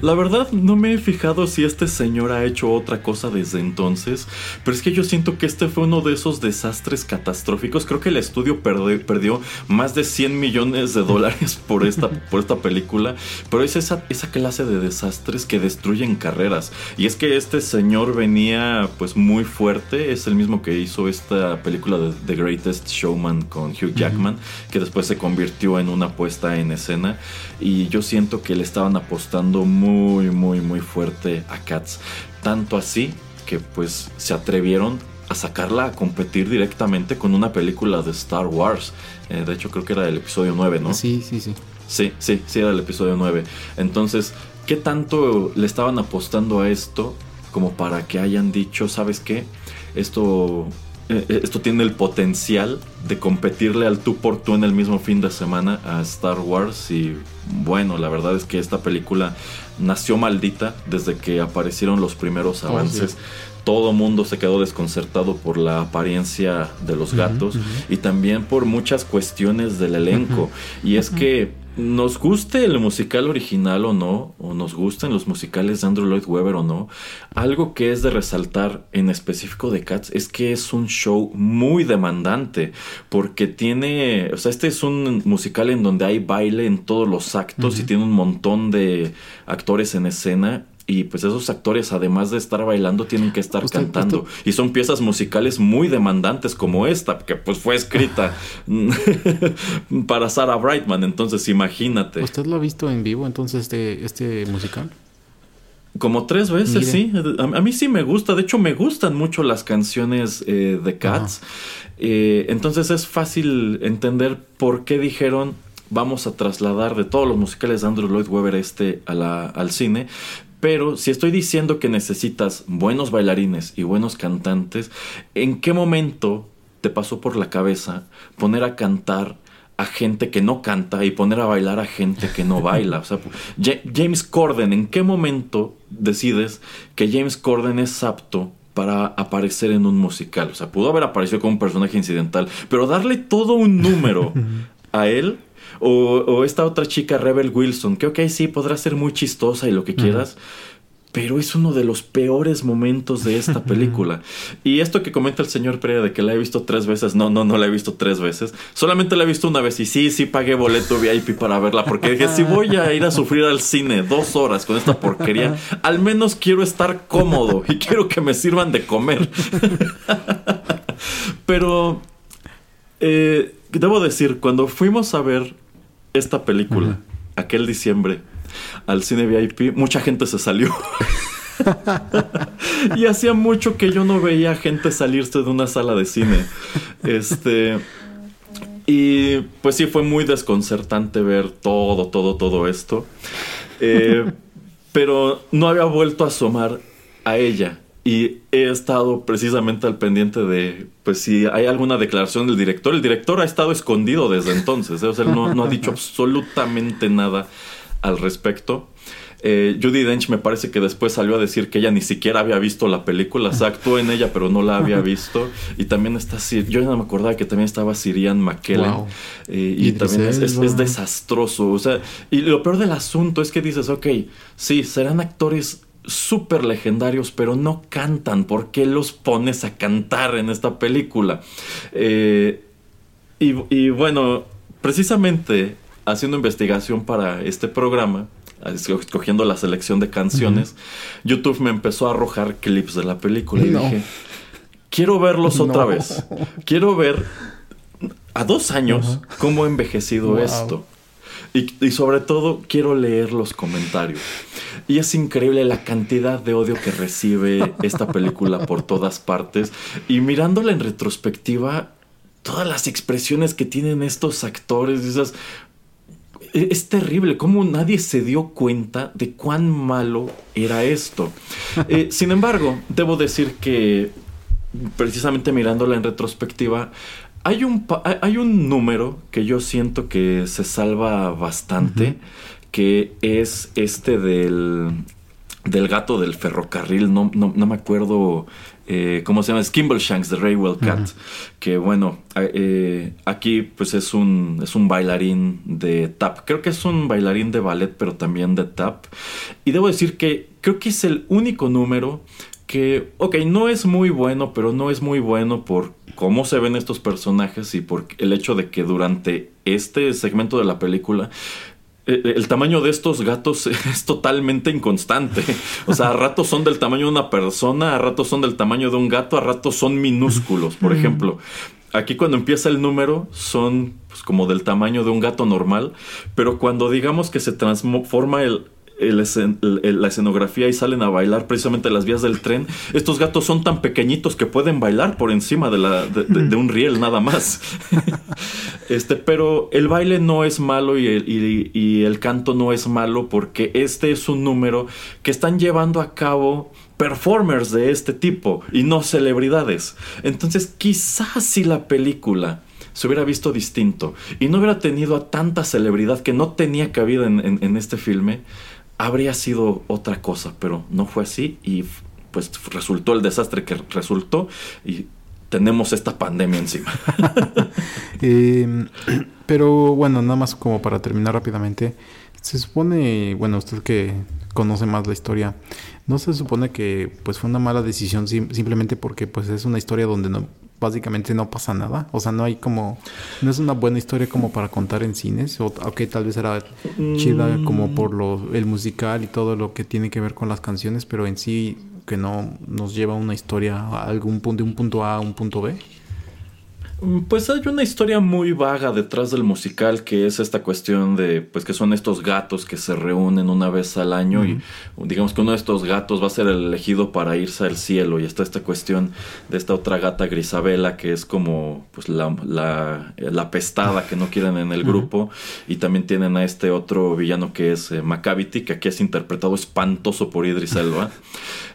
La verdad no me he fijado si este señor ha hecho otra cosa desde entonces, pero es que yo siento que este fue uno de esos desastres catastróficos. Creo que el estudio perdió más de 100 millones de dólares por esta, por esta película, pero es esa, esa clase de desastres que destruyen carreras. Y es que este señor venía pues muy fuerte, es el mismo que hizo esta película de The Greatest Showman con Hugh Jackman, que después se convirtió en una puesta en escena. Y yo siento que le estaban apostando muy, muy, muy fuerte a Cats. Tanto así que pues se atrevieron a sacarla a competir directamente con una película de Star Wars. Eh, de hecho creo que era el episodio 9, ¿no? Sí, sí, sí. Sí, sí, sí, era el episodio 9. Entonces, ¿qué tanto le estaban apostando a esto como para que hayan dicho, ¿sabes qué? Esto, eh, esto tiene el potencial de competirle al tú por tú en el mismo fin de semana a Star Wars. Y bueno, la verdad es que esta película nació maldita desde que aparecieron los primeros Oh, avances. sí. Todo mundo se quedó desconcertado por la apariencia de los gatos y también por muchas cuestiones del elenco. Y es que nos guste el musical original o no, o nos gusten los musicales de Andrew Lloyd Webber o no, algo que es de resaltar en específico de Cats es que es un show muy demandante, porque tiene, o sea, este es un musical en donde hay baile en todos los actos y tiene un montón de actores en escena. Y pues esos actores, además de estar bailando, tienen que estar Usted- cantando. Y son piezas musicales muy demandantes como esta, que pues fue escrita para Sarah Brightman. Entonces imagínate. ¿Usted lo ha visto en vivo entonces este, este musical? Como tres veces, Mire. sí. A, a mí sí me gusta. De hecho, me gustan mucho las canciones eh, de Cats. Eh, entonces es fácil entender por qué dijeron vamos a trasladar de todos los musicales de Andrew Lloyd Webber este a la- al cine. Pero si estoy diciendo que necesitas buenos bailarines y buenos cantantes, ¿en qué momento te pasó por la cabeza poner a cantar a gente que no canta y poner a bailar a gente que no baila. O sea, Ja- James Corden, ¿en qué momento decides que James Corden es apto para aparecer en un musical? O sea, pudo haber aparecido como un personaje incidental, pero darle todo un número a él. O, o esta otra chica, Rebel Wilson, que ok, sí, podrá ser muy chistosa y lo que quieras, pero es uno de los peores momentos de esta película. y esto que comenta el señor Pereira de que la he visto tres veces, no, no, no la he visto tres veces. Solamente la he visto una vez y sí, sí pagué boleto VIP para verla porque dije, si voy a ir a sufrir al cine dos horas con esta porquería, al menos quiero estar cómodo y quiero que me sirvan de comer. Pero eh, debo decir, cuando fuimos a ver esta película, aquel diciembre, al cine VIP, mucha gente se salió. y hacía mucho que yo no veía gente salirse de una sala de cine. Este. Y pues sí, fue muy desconcertante ver todo, todo, todo esto. Eh, pero no había vuelto a asomar a ella. Y he estado precisamente al pendiente de, pues si hay alguna declaración del director. El director ha estado escondido desde entonces. ¿eh? O sea, él no, no ha dicho absolutamente nada al respecto. Eh, Judy Dench me parece que después salió a decir que ella ni siquiera había visto la película. O sea, actuó en ella, pero no la había visto. Y también está Yo no me acordaba que también estaba Sirian McKellen. Wow. Eh, y también es, es- es desastroso. O sea, y lo peor del asunto es que dices, ok, sí, serán actores súper legendarios, pero no cantan. ¿Por qué los pones a cantar en esta película? Eh, y, y bueno, precisamente haciendo investigación para este programa, escogiendo la selección de canciones, YouTube me empezó a arrojar clips de la película y dije, quiero verlos otra vez. Quiero ver a dos años cómo ha envejecido Wow. esto. Y, y sobre todo quiero leer los comentarios. Y es increíble la cantidad de odio que recibe esta película por todas partes. Y mirándola en retrospectiva, todas las expresiones que tienen estos actores, esas... e- Es terrible cómo nadie se dio cuenta de cuán malo era esto. Eh, sin embargo, debo decir que precisamente mirándola en retrospectiva, hay un, hay- un número que yo siento que se salva bastante, que es este del, del gato del ferrocarril, no, no, no me acuerdo eh, cómo se llama, es Kimbleshanks de Raywell Cat, que bueno, eh, aquí pues es un, es un bailarín de tap, creo que es un bailarín de ballet, pero también de tap, y debo decir que creo que es el único número que, ok, no es muy bueno, pero no es muy bueno por cómo se ven estos personajes y por el hecho de que durante este segmento de la película eh, el tamaño de estos gatos es totalmente inconstante. O sea, a ratos son del tamaño de una persona, a ratos son del tamaño de un gato, a ratos son minúsculos. Por ejemplo, aquí cuando empieza el número son pues, como del tamaño de un gato normal, pero cuando digamos que se transforma el, la escenografía y salen a bailar precisamente las vías del tren, estos gatos son tan pequeñitos que pueden bailar por encima de, la, de, un riel nada más. este, pero el baile no es malo y el, canto no es malo porque este es un número que están llevando a cabo performers de este tipo y no celebridades. Entonces quizás si la película se hubiera visto distinto y no hubiera tenido a tanta celebridad que no tenía cabida en este filme, habría sido otra cosa, pero no fue así y pues resultó el desastre que resultó y tenemos esta pandemia encima. Eh, pero bueno, nada más como para terminar rápidamente. Se supone, bueno, usted que conoce más la historia, ¿no se supone que pues fue una mala decisión sim- simplemente porque pues es una historia donde no básicamente no pasa nada? O sea, no hay como no es una buena historia como para contar en cines o ok, tal vez era chida como por lo el musical y todo lo que tiene que ver con las canciones, pero en sí que no nos lleva una historia a algún punto de un punto A a un punto B. Mm, Pues hay una historia muy vaga detrás del musical que es esta cuestión de, pues que son estos gatos que se reúnen una vez al año y digamos que uno de estos gatos va a ser el elegido para irse al cielo y está esta cuestión de esta otra gata Grisabela que es como pues la, la, la pestada que no quieren en el grupo. Y también tienen a este otro villano que es eh, Macavity que aquí es interpretado espantoso por Idris Elba.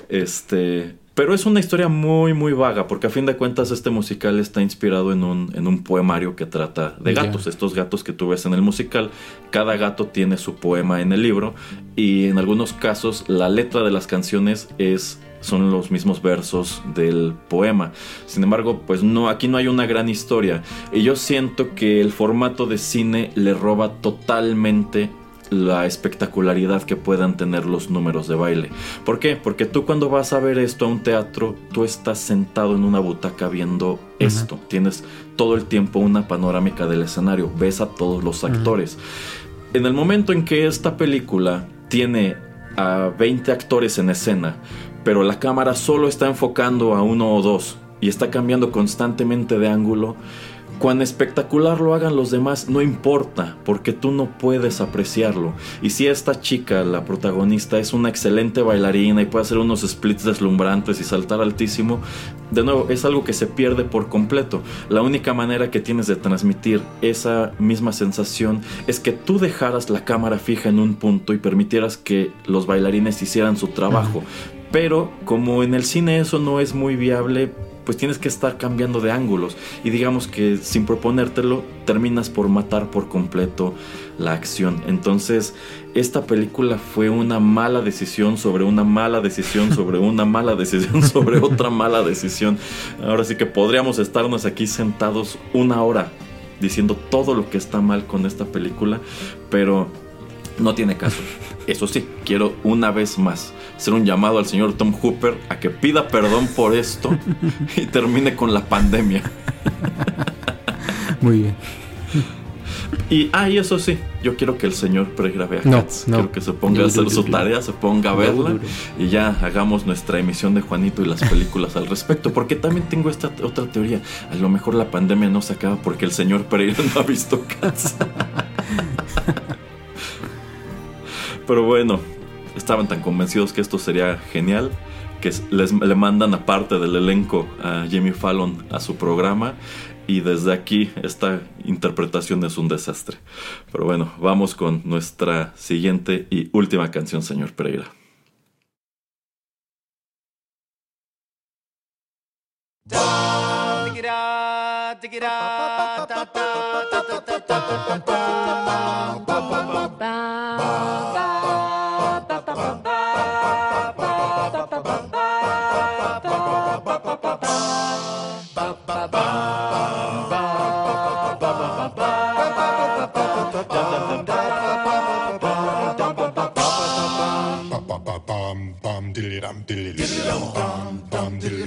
Este, pero es una historia muy, muy vaga, porque a fin de cuentas este musical está inspirado en un, en un poemario que trata de gatos. Estos gatos que tú ves en el musical, cada gato tiene su poema en el libro y en algunos casos la letra de las canciones es son los mismos versos del poema. Sin embargo, pues no, aquí no hay una gran historia. Y yo siento que el formato de cine le roba totalmente la espectacularidad que puedan tener los números de baile. ¿Por qué? Porque tú cuando vas a ver esto a un teatro, tú estás sentado en una butaca viendo esto. Tienes todo el tiempo una panorámica del escenario, ves a todos los actores. En el momento en que esta película tiene a 20 actores en escena, pero la cámara solo está enfocando a uno o dos, y está cambiando constantemente de ángulo, cuán espectacular lo hagan los demás no importa, porque tú no puedes apreciarlo. Y si esta chica, la protagonista, es una excelente bailarina y puede hacer unos splits deslumbrantes y saltar altísimo, de nuevo, es algo que se pierde por completo. La única manera que tienes de transmitir esa misma sensación es que tú dejaras la cámara fija en un punto y permitieras que los bailarines hicieran su trabajo. Pero como en el cine eso no es muy viable, pues tienes que estar cambiando de ángulos y digamos que sin proponértelo terminas por matar por completo la acción. Entonces, esta película fue una mala decisión sobre una mala decisión sobre una mala decisión sobre otra mala decisión. Ahora sí que podríamos estarnos aquí sentados una hora diciendo todo lo que está mal con esta película, pero no tiene caso. Eso sí, quiero una vez más hacer un llamado al señor Tom Hooper a que pida perdón por esto y termine con la pandemia. Muy bien. Y, ah, y eso sí, yo quiero que el señor Pereira vea No, Cats. no. Quiero que se ponga a hacer su tarea, se ponga a verla y ya hagamos nuestra emisión de Juanito y las películas al respecto. Porque también tengo esta otra teoría. A lo mejor la pandemia no se acaba porque el señor Pereira no ha visto Cats. Pero bueno, estaban tan convencidos que esto sería genial que les, le mandan aparte del elenco a Jimmy Fallon a su programa y desde aquí esta interpretación es un desastre. Pero bueno, vamos con nuestra siguiente y última canción, señor Pereira.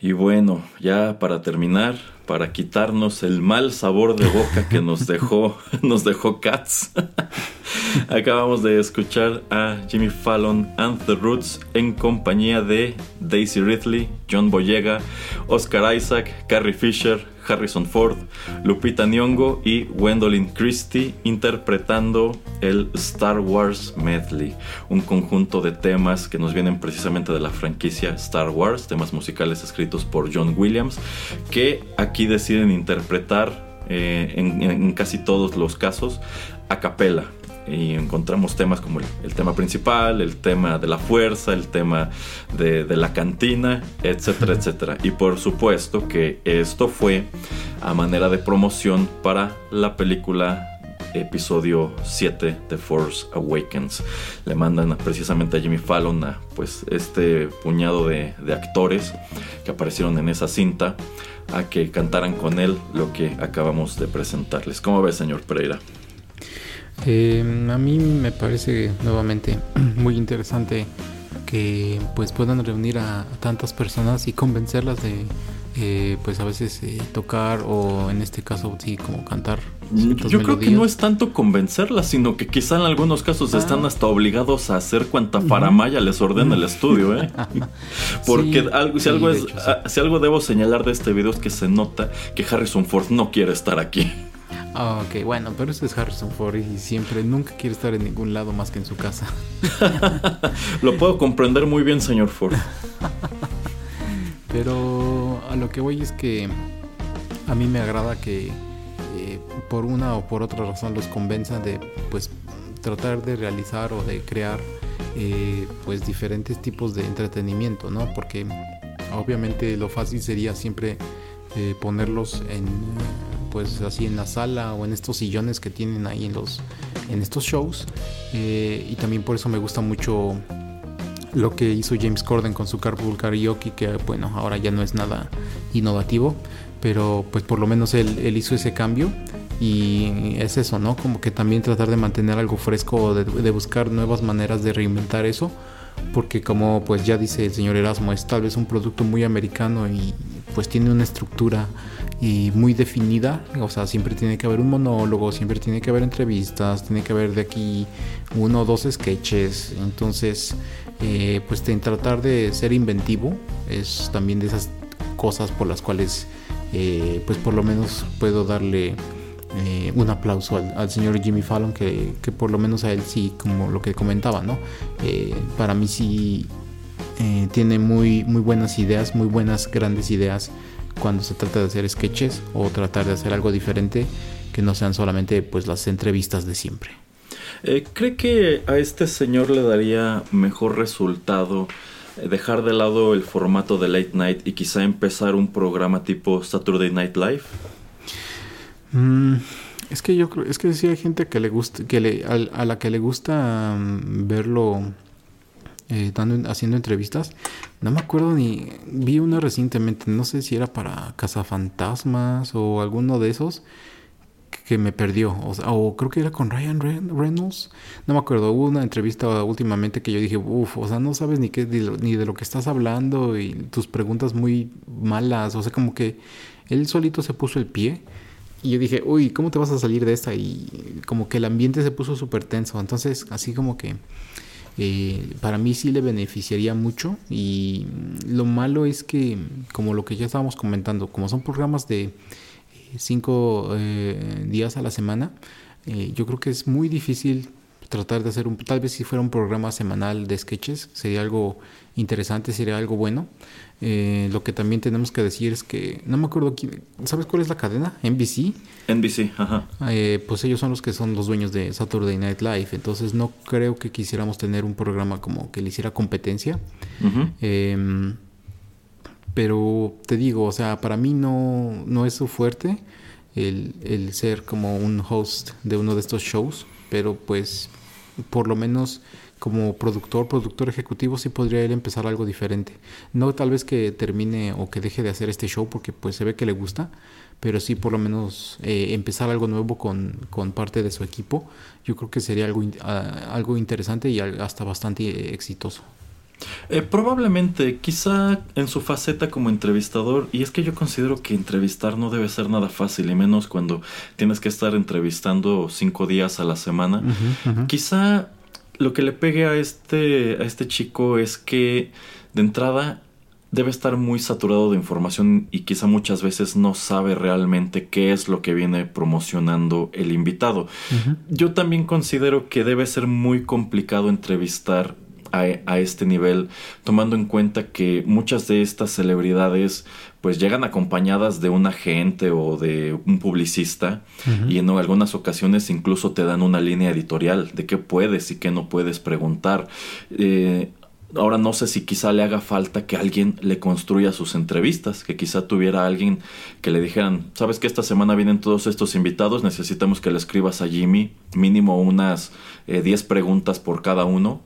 Y bueno, ya para terminar, para quitarnos el mal sabor de boca que nos dejó, nos dejó Cats, acabamos de escuchar a Jimmy Fallon and the Roots en compañía de Daisy Ridley, John Boyega, Oscar Isaac, Carrie Fisher, Harrison Ford, Lupita Nyong'o y Gwendolyn Christie interpretando el Star Wars Medley, un conjunto de temas que nos vienen precisamente de la franquicia Star Wars, temas musicales escritos por John Williams, que aquí deciden interpretar eh, en, en casi todos los casos a capela y encontramos temas como el, el, tema principal, el tema de la fuerza, el tema de, de, la cantina, etcétera, etcétera. Y por supuesto que esto fue a manera de promoción para la película episodio 7 de Force Awakens. Le mandan precisamente a Jimmy Fallon a pues este puñado de, de actores que aparecieron en esa cinta a que cantaran con él lo que acabamos de presentarles. ¿Cómo ves, señor Pereira? Eh, a mí me parece nuevamente muy interesante que pues puedan reunir a, a tantas personas y convencerlas de eh, pues a veces eh, tocar o en este caso sí como cantar. Yo creo que no es tanto convencerlas, sino que quizá en algunos casos ah. están hasta obligados a hacer cuanta faramaya les ordena el estudio, ¿eh? Porque sí, algo, si, sí, algo es, hecho, sí. si algo debo señalar de este video es que se nota que Harrison Ford no quiere estar aquí. Ah, ok, bueno, pero ese es Harrison Ford y siempre, nunca quiere estar en ningún lado más que en su casa. Lo puedo comprender muy bien, señor Ford. Pero a lo que voy es que a mí me agrada que eh, por una o por otra razón los convenza de pues tratar de realizar o de crear eh, pues diferentes tipos de entretenimiento, ¿no? Porque obviamente lo fácil sería siempre eh, ponerlos en pues así en la sala o en estos sillones que tienen ahí en los en estos shows. Eh, y también por eso me gusta mucho lo que hizo James Corden con su Carpool Karaoke que bueno ahora ya no es nada innovativo pero pues por lo menos él, él hizo ese cambio. Y es eso no como que también tratar de mantener algo fresco de, de buscar nuevas maneras de reinventar eso porque como pues ya dice el señor Erasmo es tal vez un producto muy americano y pues tiene una estructura y muy definida, o sea, siempre tiene que haber un monólogo, siempre tiene que haber entrevistas, tiene que haber de aquí uno o dos sketches, entonces eh, pues en tratar de ser inventivo es también de esas cosas por las cuales eh, pues por lo menos puedo darle eh, un aplauso al, al señor Jimmy Fallon que, que por lo menos a él sí como lo que comentaba no Eh, para mí sí tiene muy muy buenas ideas muy buenas grandes ideas cuando se trata de hacer sketches o tratar de hacer algo diferente que no sean solamente pues las entrevistas de siempre Eh, ¿Cree que a este señor le daría mejor resultado eh, dejar de lado el formato de late night y quizá empezar un programa tipo Saturday Night Live? Mm, es que yo creo, es que sí hay gente que le gusta, que le, a, la que le gusta mm, verlo eh, dando, haciendo entrevistas. No me acuerdo ni, vi una recientemente, no sé si era para Cazafantasmas o alguno de esos que, me perdió, o, creo que era con Ryan Reynolds, no me acuerdo, hubo una entrevista últimamente que yo dije, uff, o sea, no sabes ni qué, ni de lo que estás hablando y tus preguntas muy malas, o sea, como que él solito se puso el pie. Y yo dije, uy, ¿cómo te vas a salir de esta? Y como que el ambiente se puso súper tenso. Entonces, así como que eh, para mí sí le beneficiaría mucho. Y lo malo es que, como lo que ya estábamos comentando, como son programas de eh, cinco eh, días a la semana, eh, yo creo que es muy difícil tratar de hacer un, tal vez si fuera un programa semanal de sketches, sería algo interesante, sería algo bueno. Eh, lo que también tenemos que decir es que, no me acuerdo quién, ¿sabes cuál es la cadena? NBC. NBC, ajá. Eh, pues ellos son los que son los dueños de Saturday Night Live, entonces no creo que quisiéramos tener un programa como que le hiciera competencia. Em, pero te digo, o sea, para mí no, no es su fuerte el, el ser como un host de uno de estos shows, pero pues por lo menos como productor, productor ejecutivo, sí podría él empezar algo diferente. No tal vez que termine o que deje de hacer este show porque pues se ve que le gusta, pero sí por lo menos eh, empezar algo nuevo con, con parte de su equipo. Yo creo que sería algo, ah, algo interesante y hasta bastante eh, exitoso. Eh, probablemente, quizá en su faceta como entrevistador, y es que yo considero que entrevistar no debe ser nada fácil, y menos cuando tienes que estar entrevistando cinco días a la semana. Quizá lo que le pegue a este, a este chico es que de entrada debe estar muy saturado de información y quizá muchas veces no sabe realmente qué es lo que viene promocionando el invitado. Yo también considero que debe ser muy complicado entrevistar a, a este nivel, tomando en cuenta que muchas de estas celebridades pues llegan acompañadas de un agente o de un publicista y en algunas ocasiones incluso te dan una línea editorial de qué puedes y qué no puedes preguntar. Eh, Ahora no sé si quizá le haga falta que alguien le construya sus entrevistas, que quizá tuviera alguien que le dijeran, sabes que esta semana vienen todos estos invitados, necesitamos que le escribas a Jimmy mínimo unas eh, 10 preguntas por cada uno,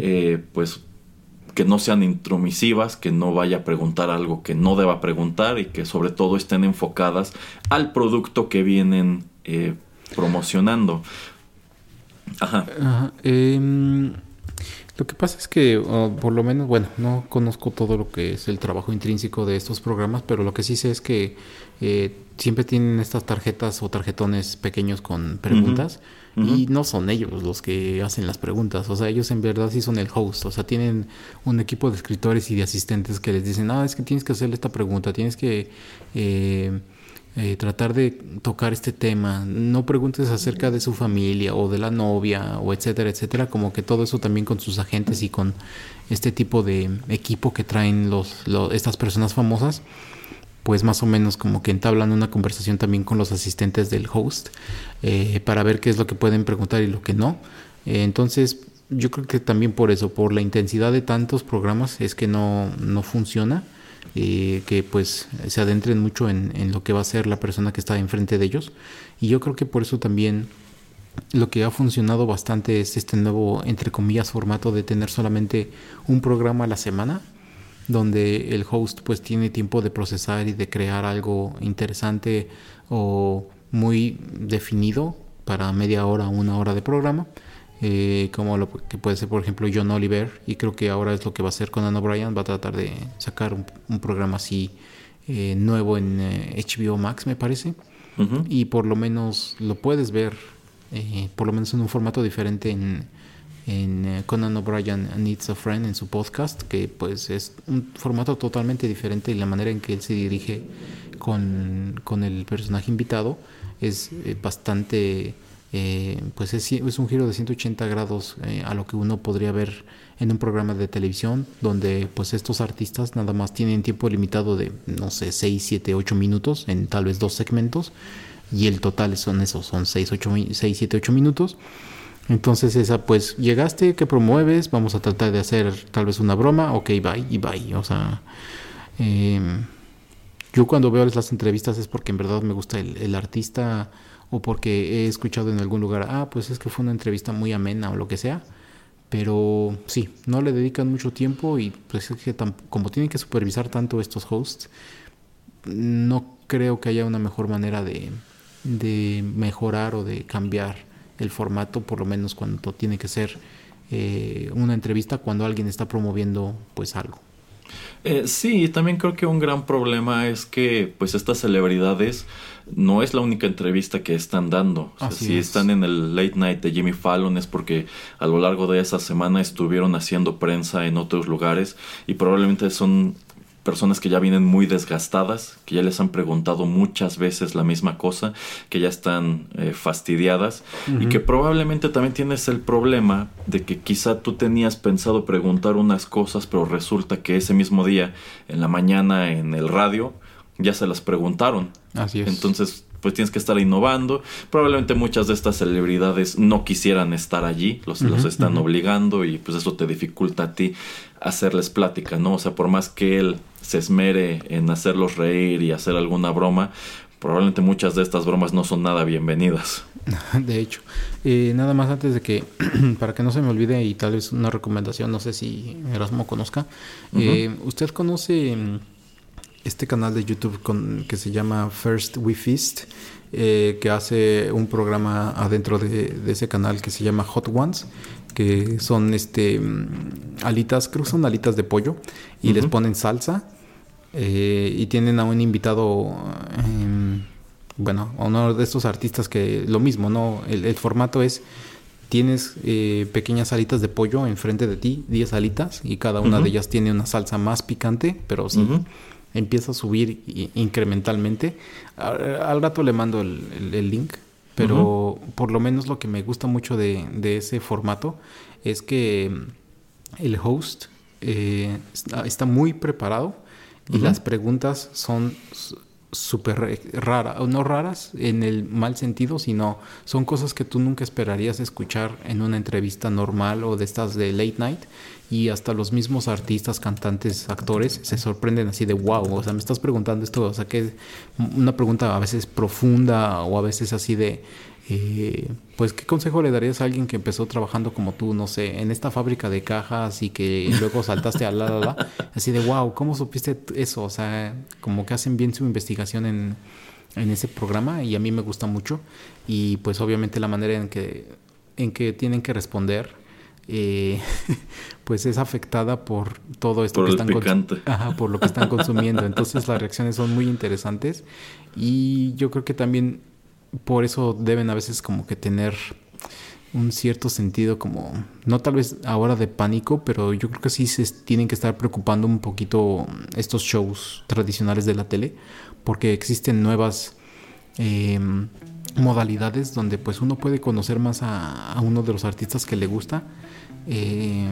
eh, pues que no sean intromisivas, que no vaya a preguntar algo que no deba preguntar y que sobre todo estén enfocadas al producto que vienen eh, promocionando. Ajá. Ajá, em, lo que pasa es que, o por lo menos, bueno, no conozco todo lo que es el trabajo intrínseco de estos programas, pero lo que sí sé es que eh, siempre tienen estas tarjetas o tarjetones pequeños con preguntas Y no son ellos los que hacen las preguntas, o sea, ellos en verdad sí son el host, o sea, tienen un equipo de escritores y de asistentes que les dicen, ah, es que tienes que hacerle esta pregunta, tienes que... eh, eh, tratar de tocar este tema. No preguntes acerca de su familia o de la novia o etcétera, etcétera. Como que todo eso también con sus agentes y con este tipo de equipo que traen los, lo- estas personas famosas. Pues más o menos como que entablan una conversación también con los asistentes del host eh, para ver qué es lo que pueden preguntar y lo que no. Eh, entonces, yo creo que también por eso, por la intensidad de tantos programas, es que no, no funciona. eh, que pues se adentren mucho en, en lo que va a ser la persona que está enfrente de ellos. Y yo creo que por eso también lo que ha funcionado bastante es este nuevo, entre comillas, formato de tener solamente un programa a la semana, donde el host pues tiene tiempo de procesar y de crear algo interesante o muy definido para media hora, una hora de programa. eh, como lo que puede ser por ejemplo John Oliver. Y creo que ahora es lo que va a hacer Conan O'Brien va a tratar de sacar un, un programa así eh, nuevo en eh, HBO Max me parece. Y por lo menos lo puedes ver, eh, por lo menos en un formato diferente en, en eh, Conan O'Brien Needs a Friend, en su podcast, que pues es un formato totalmente diferente y la manera en que él se dirige con, con el personaje invitado es eh, bastante, eh, pues es, es un giro de 180 grados a lo que uno podría ver en un programa de televisión donde pues estos artistas nada más tienen tiempo limitado de no sé 6, 7, 8 minutos en tal vez dos segmentos y el total son esos, son 6, 8, 6 7, 8 minutos. Entonces esa pues llegaste, que promueves? Vamos a tratar de hacer tal vez una broma, ok, bye y bye. O sea, eh, yo cuando veo las entrevistas es porque en verdad me gusta el, artista o porque he escuchado en algún lugar, ah, pues es que fue una entrevista muy amena o lo que sea. Pero sí, no le dedican mucho tiempo y pues es que como tienen que supervisar tanto estos hosts, no creo que haya una mejor manera de mejorar o de cambiar el formato, por lo menos cuando tiene que ser eh, una entrevista cuando alguien está promoviendo pues algo. Eh, sí, también creo que un gran problema es que pues estas celebridades no es la única entrevista que están dando. O sea, Así si es. están en el late night de Jimmy Fallon es porque a lo largo de esa semana estuvieron haciendo prensa en otros lugares y probablemente son personas que ya vienen muy desgastadas, que ya les han preguntado muchas veces la misma cosa, que ya están eh, fastidiadas y que probablemente también tienes el problema de que quizá tú tenías pensado preguntar unas cosas, pero resulta que ese mismo día, en la mañana en el radio, ya se las preguntaron. Así es. Entonces, pues tienes que estar innovando. Probablemente muchas de estas celebridades no quisieran estar allí, los, los están obligando y pues eso te dificulta a ti hacerles plática, ¿no? O sea, por más que él se esmere en hacerlos reír y hacer alguna broma, probablemente muchas de estas bromas no son nada bienvenidas. De hecho, Eh, nada más antes de que, para que no se me olvide y tal vez una recomendación, no sé si Erasmo conozca, eh, ¿usted conoce mm, este canal de YouTube con, que se llama First We Feast? eh, que hace un programa adentro de, de ese canal que se llama Hot Ones, que son este mm, alitas, creo que son alitas de pollo, y les ponen salsa. eh, y tienen a un invitado em, bueno, a uno de estos artistas que lo mismo, ¿no? El, el formato es, tienes eh, pequeñas alitas de pollo enfrente de ti, 10 alitas, y cada una de ellas tiene una salsa más picante, pero sí, empieza a subir incrementalmente. Al, al rato le mando el, el- el link, pero por lo menos lo que me gusta mucho de, de ese formato es que mm, el host eh, está, está muy preparado y las preguntas son súper raras, o no raras en el mal sentido, sino son cosas que tú nunca esperarías escuchar en una entrevista normal o de estas de late night y hasta los mismos artistas, cantantes, actores se sorprenden así de wow, o sea, me estás preguntando esto, o sea, que una pregunta a veces profunda o a veces así de eh, pues, ¿qué consejo le darías a alguien que empezó trabajando como tú, no sé, en esta fábrica de cajas y que luego saltaste a la, la, la? Así de, wow, ¿cómo supiste eso? O sea, como que hacen bien su investigación en, en ese programa y a mí me gusta mucho. Y pues obviamente la manera en que, en que tienen que responder, eh, pues es afectada por todo esto Por que el están picante. Ajá, por lo que están consumiendo. Entonces las reacciones son muy interesantes y yo creo que también por eso deben a veces como que tener un cierto sentido como, no tal vez ahora de pánico, pero yo creo que sí se tienen que estar preocupando un poquito estos shows tradicionales de la tele, porque existen nuevas eh, modalidades donde pues uno puede conocer más a, a uno de los artistas que le gusta. eh,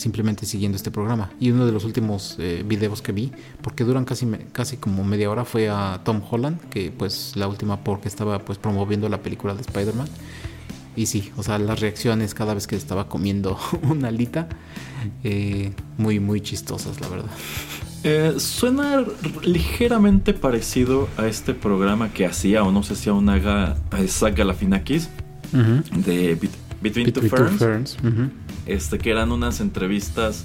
simplemente siguiendo este programa. Y uno de los últimos eh, videos que vi, porque duran casi, casi como media hora, fue a Tom Holland, que pues la última porque estaba pues promoviendo la película de Spider-Man. Y sí, o sea, las reacciones cada vez que estaba comiendo una alita, eh, muy, muy chistosas, la verdad. Eh, suena ligeramente parecido a este programa que hacía, o no sé si aún haga Isaac Galafinakis, de Bet- Between, Two Between Two Ferns. Ferns, ujú. Este, que eran unas entrevistas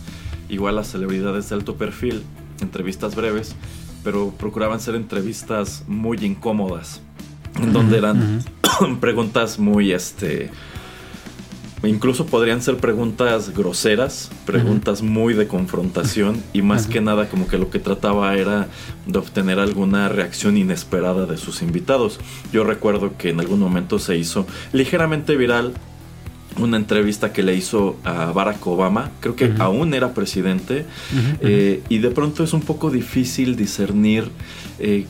igual a celebridades de alto perfil, entrevistas breves, pero procuraban ser entrevistas muy incómodas, en donde eran preguntas muy, este, incluso podrían ser preguntas groseras, preguntas muy de confrontación y más que nada como que lo que trataba era de obtener alguna reacción inesperada de sus invitados. Yo recuerdo que en algún momento se hizo ligeramente viral una entrevista que le hizo a Barack Obama, creo que aún era presidente, eh, y de pronto es un poco difícil discernir eh,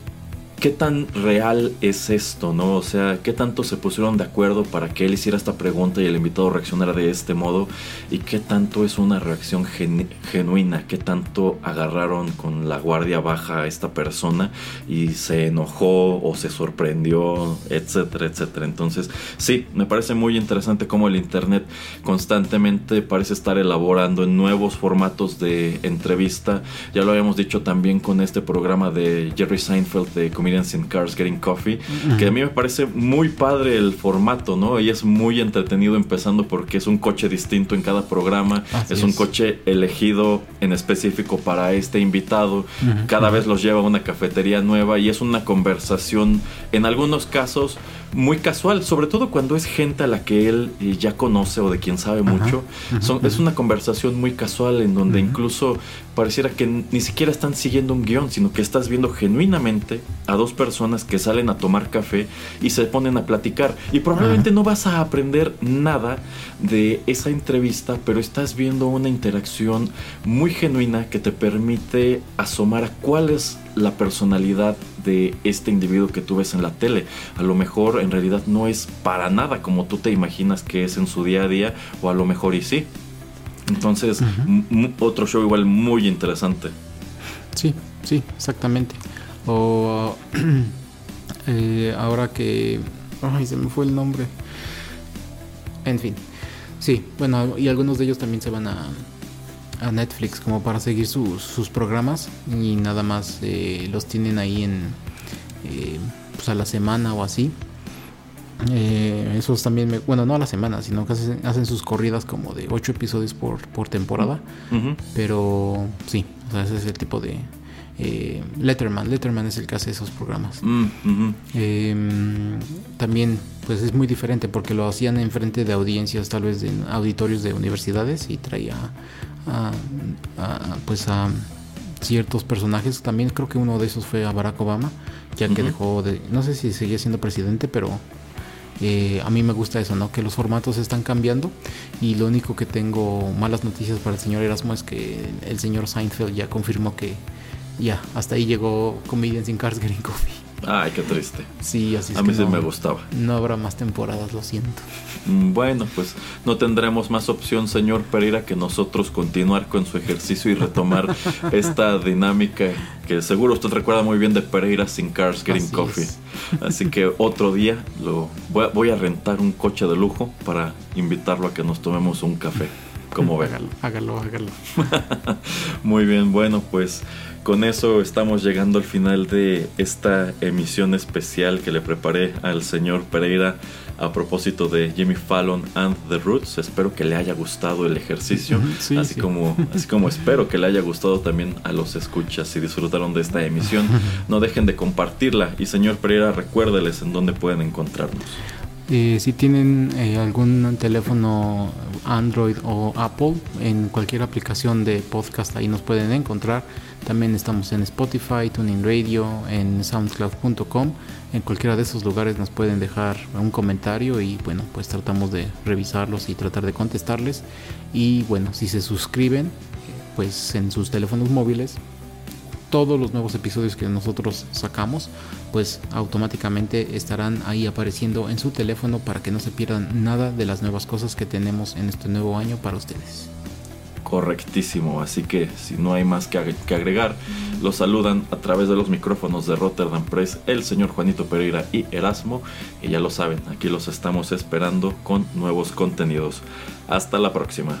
qué tan real es esto, ¿no? O sea, qué tanto se pusieron de acuerdo para que él hiciera esta pregunta y el invitado reaccionara de este modo, y qué tanto es una reacción genu- genuina, qué tanto agarraron con la guardia baja a esta persona y se enojó o se sorprendió, etcétera, etcétera. Entonces, sí, me parece muy interesante cómo el Internet constantemente parece estar elaborando nuevos formatos de entrevista. Ya lo habíamos dicho también con este programa de Jerry Seinfeld de Comedians in Cars Getting Coffee, que a mí me parece muy padre el formato, ¿no? Y es muy entretenido empezando porque es un coche distinto en cada programa, Así es un es. coche elegido en específico para este invitado, cada vez los lleva a una cafetería nueva y es una conversación en algunos casos muy casual, sobre todo cuando es gente a la que él eh, ya conoce o de quien sabe mucho. Son- es una conversación muy casual en donde incluso pareciera que ni siquiera están siguiendo un guion, sino que estás viendo genuinamente a dos personas que salen a tomar café y se ponen a platicar. Y probablemente no vas a aprender nada de esa entrevista, pero estás viendo una interacción muy genuina que te permite asomar a cuál es la personalidad de este individuo que tú ves en la tele. A lo mejor en realidad no es para nada como tú te imaginas que es en su día a día, o a lo mejor y sí. Entonces, m- otro show igual muy interesante. Sí, sí, exactamente. O eh, ahora que... Ay, se me fue el nombre. En fin. Sí, bueno, y algunos de ellos también se van a, a Netflix como para seguir sus, sus programas y nada más eh, los tienen ahí en... eh, pues a la semana o así. Eh, esos también, me, bueno, no a la semana, sino que hacen, hacen sus corridas como de 8 episodios por, por temporada. Pero sí, o sea, ese es el tipo de... eh, Letterman, Letterman es el que hace esos programas. Mm. Eh, también pues es muy diferente porque lo hacían enfrente de audiencias, tal vez de auditorios de universidades y traía a, a- pues a ciertos personajes. También creo que uno de esos fue a Barack Obama, ya que dejó de, no sé si seguía siendo presidente, pero eh, a mí me gusta eso, ¿no? Que los formatos están cambiando y lo único que tengo malas noticias para el señor Erasmo es que el señor Seinfeld ya confirmó que ya, hasta ahí llegó Comedians in Cars Getting Coffee. Ay, qué triste. Sí, así es A que mí sí no, me gustaba. No habrá más temporadas, lo siento. Mm, Bueno, pues no tendremos más opción, señor Pereira, que nosotros continuar con su ejercicio y retomar esta dinámica que seguro usted recuerda muy bien de Pereira sin Cars Getting Así Coffee. es. Así que otro día lo voy a, voy a rentar un coche de lujo para invitarlo a que nos tomemos un café. Como ve. Hágalo, hágalo, hágalo. Muy bien, bueno, pues con eso estamos llegando al final de esta emisión especial que le preparé al señor Pereira a propósito de Jimmy Fallon and the Roots. Espero que le haya gustado el ejercicio, Sí, así sí. como así como espero que le haya gustado también a los escuchas si disfrutaron de esta emisión. No dejen de compartirla y señor Pereira, recuérdeles en dónde pueden encontrarnos. Eh, si tienen eh, algún teléfono Android o Apple, en cualquier aplicación de podcast ahí nos pueden encontrar. También estamos en Spotify, Tuning Radio, en soundcloud.com. En cualquiera de esos lugares nos pueden dejar un comentario y bueno, pues tratamos de revisarlos y tratar de contestarles. Y bueno, si se suscriben, pues en sus teléfonos móviles, todos los nuevos episodios que nosotros sacamos, pues automáticamente estarán ahí apareciendo en su teléfono para que no se pierdan nada de las nuevas cosas que tenemos en este nuevo año para ustedes. Correctísimo, así que si no hay más que, ag- que agregar, los saludan a través de los micrófonos de Rotterdam Press el señor Juanito Pereira y Erasmo, y ya lo saben, aquí los estamos esperando con nuevos contenidos. Hasta la próxima.